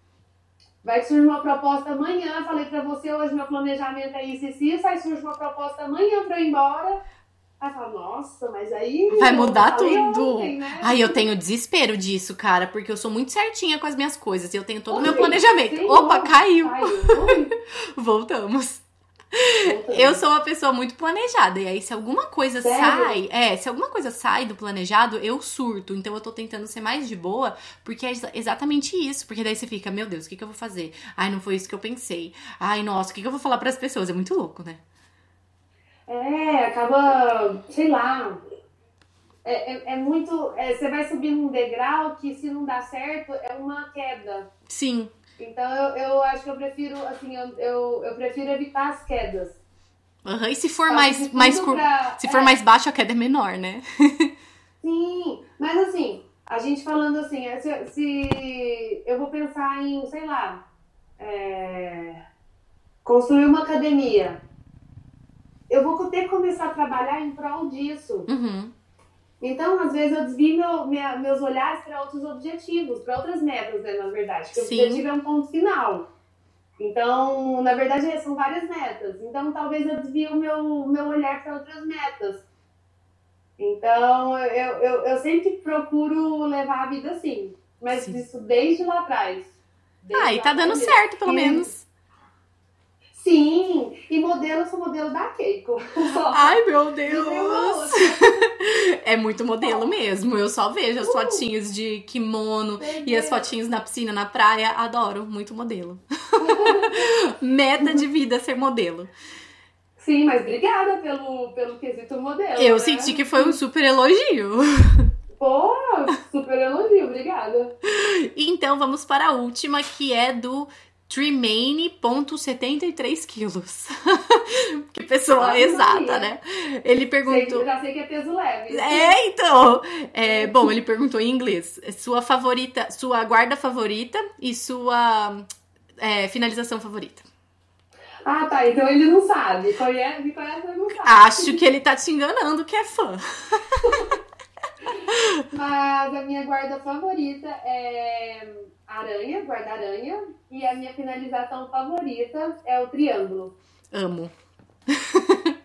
Vai surgir uma proposta amanhã, falei pra você hoje meu planejamento é isso e isso, aí surge uma proposta amanhã pra eu ir embora. Aí fala, nossa, mas aí. Vai mudar falei tudo. ontem, né? Ai, eu tenho desespero disso, cara, porque eu sou muito certinha com as minhas coisas e eu tenho todo o meu planejamento. Senhor, Opa, caiu! Caiu. Voltamos. voltando. Eu sou uma pessoa muito planejada. E aí, se alguma coisa Sério? sai. É, se alguma coisa sai do planejado, eu surto. Então eu tô tentando ser mais de boa, porque é exa- exatamente isso. Porque daí você fica, meu Deus, o que, que eu vou fazer? Ai, não foi isso que eu pensei. Ai, nossa, o que, que eu vou falar pras pessoas? É muito louco, né? É, acaba, sei lá. É, é, é muito. é, você vai subindo um degrau que, se não dá certo, é uma queda. Sim. Então eu, eu acho que eu prefiro, assim, eu, eu, eu prefiro evitar as quedas. Aham, E se for Faço mais, tudo mais pra- Se for é, mais baixo, a queda é menor, né? Sim, mas assim, a gente falando assim, é, se, se eu vou pensar em, sei lá, é, construir uma academia, eu vou ter que começar a trabalhar em prol disso. Uhum. Então, às vezes, eu desvio meu- minha- meus olhares para outros objetivos, para outras metas, né, na verdade. Porque Sim. o objetivo é um ponto final. Então, na verdade, são várias metas. Então, talvez eu desvie o meu, meu olhar para outras metas. Então, eu, eu, eu sempre procuro levar a vida assim. Mas Sim. isso desde lá atrás. Desde ah, e tá dando certo, pelo menos. Sim, e modelo, eu sou modelo da Keiko. Ai, meu Deus! é muito modelo mesmo. Eu só vejo as uh, fotinhas de kimono e as fotinhas na piscina, na praia. Adoro, muito modelo. Meta de vida ser modelo. Sim, mas obrigada pelo, pelo quesito modelo. Eu né? senti que foi um super elogio. Pô, super elogio, obrigada. Então vamos para a última, que é do Tremaine.73 quilos. que pessoa ah, exata, né? Ele perguntou. Sei, já sei que é peso leve. É, então. É, bom, ele perguntou em inglês: sua favorita, sua guarda favorita e sua é, finalização favorita. Ah, tá. Então ele não sabe. Conhece, conhece, não sabe. Acho que ele tá te enganando, que é fã. mas a minha guarda favorita é aranha, guarda-aranha, e a minha finalização favorita é o triângulo. Amo.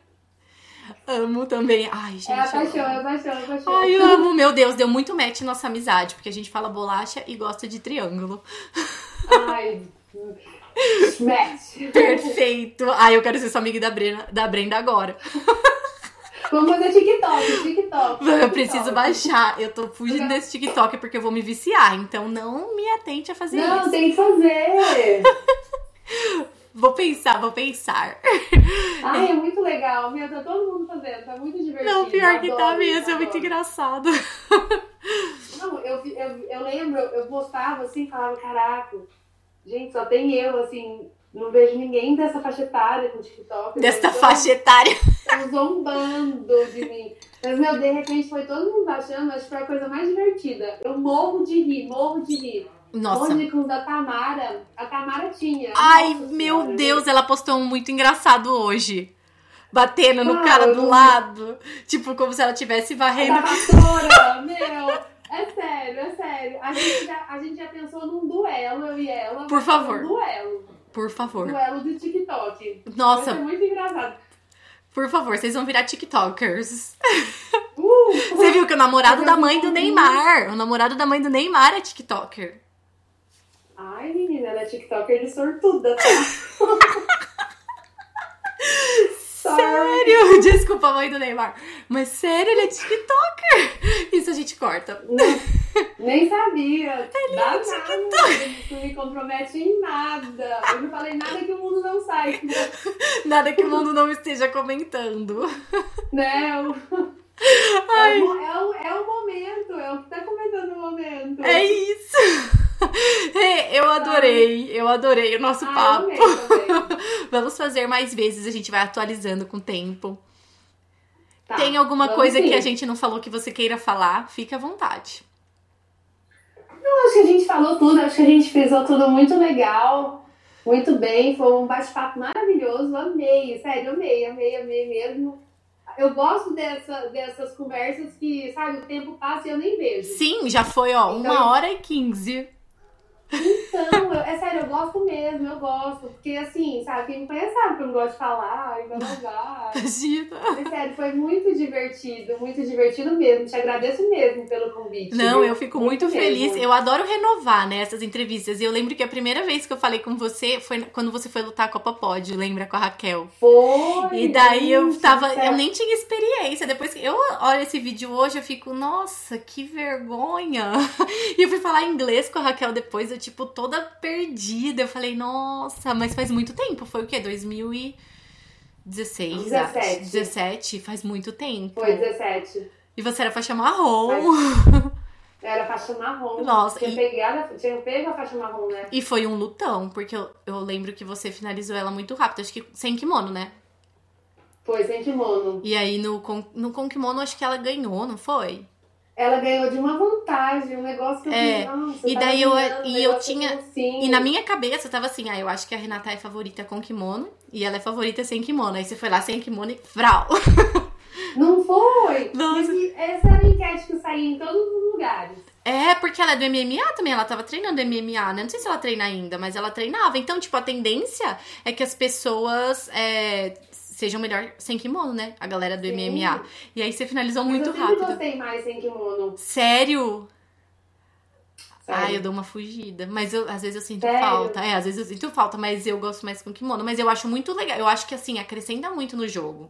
amo também. Ai, gente. É a paixão, é a paixão, é a paixão. Ai, eu amo. Meu Deus, deu muito match nossa amizade, porque a gente fala bolacha e gosta de triângulo. Ai, match. Perfeito. Ai, eu quero ser sua amiga da Brenda, da Brenda agora. Vamos fazer TikTok, TikTok. Eu preciso baixar. Eu tô fugindo desse TikTok porque eu vou me viciar. Então não me atente a fazer não, isso. Não, tem que fazer. Vou pensar, vou pensar. Ai, é muito legal. Meu, tá todo mundo fazendo. Tá muito divertido. Não, pior que tá mesmo. É muito engraçado. Não, eu, eu, eu lembro, eu postava assim, falava, caraca, gente, só tem eu, assim, não vejo ninguém dessa faixa etária no TikTok. Dessa faixa etária. Estão zombando de mim. Mas, meu, de repente foi todo mundo achando, acho que foi a coisa mais divertida. Eu morro de rir, morro de rir. Nossa. Com da Tamara, a Tamara tinha. Ai, Nossa meu senhora, Deus, ela postou um muito engraçado hoje. Batendo no cara do lado. Tipo, como se ela tivesse varrendo. A meu. É sério, é sério. A gente, já, a gente já pensou num duelo, eu e ela. Por favor. Um duelo. Por favor. Duelo de TikTok. Nossa. Vai muito engraçado. Por favor, vocês vão virar TikTokers. Uh, Você viu que o namorado da mãe do Neymar, o namorado da mãe do Neymar é TikToker. Ai, menina, ela é TikToker de sortuda, tá? Sério? Desculpa, mãe do Neymar. Mas sério, ele é TikToker. Isso a gente corta. Não, nem sabia. Ele Dá é TikToker. Não me compromete em nada. Eu não falei nada que o mundo não saiba. Nada que o mundo não esteja comentando. Não. É, o, é, o, é o momento, é o que tá comentando no momento. É isso. eu adorei, eu adorei o nosso papo. Vamos fazer mais vezes, a gente vai atualizando com o tempo. Tá, Tem alguma coisa sim. que a gente não falou que você queira falar? Fique à vontade. Não, acho que a gente falou tudo, acho que a gente fez tudo muito legal, muito bem, foi um bate-papo maravilhoso, amei, sério, amei, amei, amei mesmo eu gosto dessa, dessas conversas que, sabe, o tempo passa e eu nem vejo. Sim, já foi, ó, então, uma hora e quinze. Então, eu, é sério, eu gosto mesmo, eu gosto. Porque assim, sabe, quem me conhece sabe que eu não gosto de falar e blá Imagina. É sério, foi muito divertido, muito divertido mesmo. Te agradeço mesmo pelo convite. Não, viu? eu fico muito, muito feliz. Eu adoro renovar, né, essas entrevistas. E eu lembro que a primeira vez que eu falei com você foi quando você foi lutar a Copa Pod, lembra com a Raquel? Foi! E daí eu tava. Eu nem tinha experiência. Depois que eu olho esse vídeo hoje, eu fico, nossa, que vergonha! E eu fui falar inglês com a Raquel depois, eu tipo, toda perdida. Eu falei, nossa, mas faz muito tempo. Foi o quê? 2016? 17. 17, faz muito tempo. Foi 17. E você era faixa marrom. Era faixa marrom. Nossa. Tinha, e... pegado, tinha pego a faixa marrom, né? E foi um lutão, porque eu, eu lembro que você finalizou ela muito rápido. Acho que sem kimono, né? Foi, sem kimono. E aí no, no com kimono acho que ela ganhou, não foi? Ela ganhou de uma vantagem, um negócio que eu é, e daí eu e eu tinha assim. e na minha cabeça tava assim, ah, eu acho que a Renata é favorita com kimono e ela é favorita sem kimono. Aí você foi lá sem kimono e frau. Não foi. Nossa. Essa era a enquete que saía em todos os lugares. É, porque ela é do MMA também, ela tava treinando MMA, né? Não sei se ela treina ainda, mas ela treinava. Então, tipo, a tendência é que as pessoas é, sejam melhor sem kimono, né? A galera do Sim. MMA. E aí você finalizou mas muito eu rápido. Eu gostei mais sem kimono. Sério? Ah, eu dou uma fugida. Mas eu, às vezes eu sinto Sério? falta. É, às vezes eu sinto falta, mas eu gosto mais com kimono. Mas eu acho muito legal. Eu acho que, assim, acrescenta muito no jogo.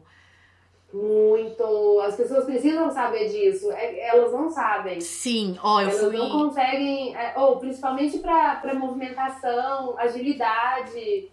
Muito. As pessoas precisam saber disso. É, elas não sabem. Sim, ó, eu elas fui. não conseguem. É, ou principalmente para movimentação, agilidade.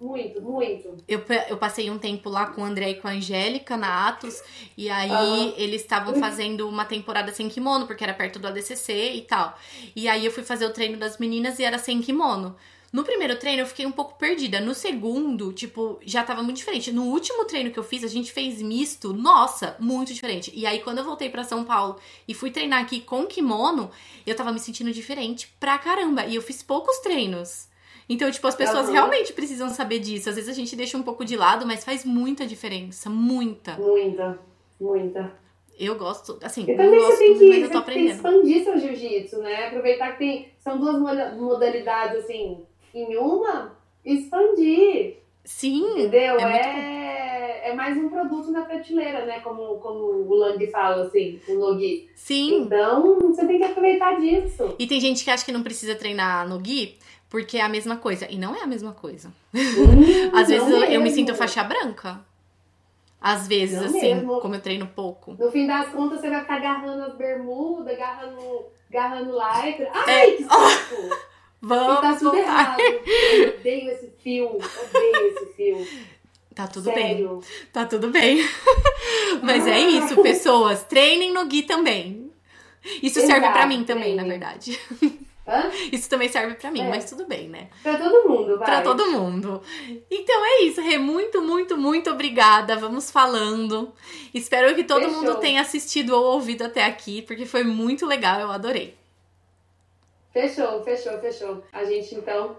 Muito, muito. Eu, eu passei um tempo lá com o André e com a Angélica na Atos, e aí uhum. eles estavam fazendo uma temporada sem kimono, porque era perto do ADCC e tal. E aí eu fui fazer o treino das meninas e era sem kimono. No primeiro treino eu fiquei um pouco perdida. No segundo, tipo, já tava muito diferente. No último treino que eu fiz, a gente fez misto. Nossa, muito diferente. E aí quando eu voltei para São Paulo e fui treinar aqui com kimono, eu tava me sentindo diferente pra caramba. E eu fiz poucos treinos. Então, tipo, as pessoas uhum. realmente precisam saber disso. Às vezes a gente deixa um pouco de lado, mas faz muita diferença. Muita. Muita, muita. Eu gosto, assim, eu também gosto, você tem que, mas eu tô aprendendo. Tem que expandir seu jiu-jitsu, né? Aproveitar que tem, são duas modalidades, assim, em uma, expandir. Sim. Entendeu? É, é, é, mais um produto na prateleira, né? Como, como o Lang fala, assim, o Nogi. Sim. Então, você tem que aproveitar disso. E tem gente que acha que não precisa treinar Nogi porque é a mesma coisa. E não é a mesma coisa. Hum, Às vezes eu, eu, me sinto faixa branca. Às vezes, não assim, mesmo. como eu treino pouco. No fim das contas, você vai ficar agarrando as bermudas, agarrando, agarrando lycra. Ai, é. que saco! Vamos. E tá tudo errado. Eu odeio esse fio. Odeio esse fio. Tá tudo Sério? bem. Tá tudo bem. Mas é isso, pessoas. Treinem no Gui também. Isso Exato, serve para mim também, na verdade. Hã? Isso também serve para mim, é. mas tudo bem, né? Pra todo mundo, vai. Pra todo mundo. Então é isso, Rê. Muito, muito, muito obrigada. Vamos falando. Espero que todo Fechou. mundo tenha assistido ou ouvido até aqui, porque foi muito legal, eu adorei. Fechou, fechou, fechou. A gente então.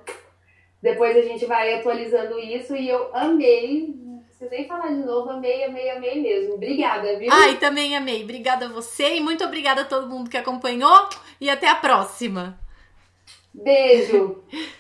Depois a gente vai atualizando isso e eu amei. Não preciso nem falar de novo, amei, amei, amei mesmo. Obrigada, viu? Ai, também amei. Obrigada a você e muito obrigada a todo mundo que acompanhou. E até a próxima. Beijo!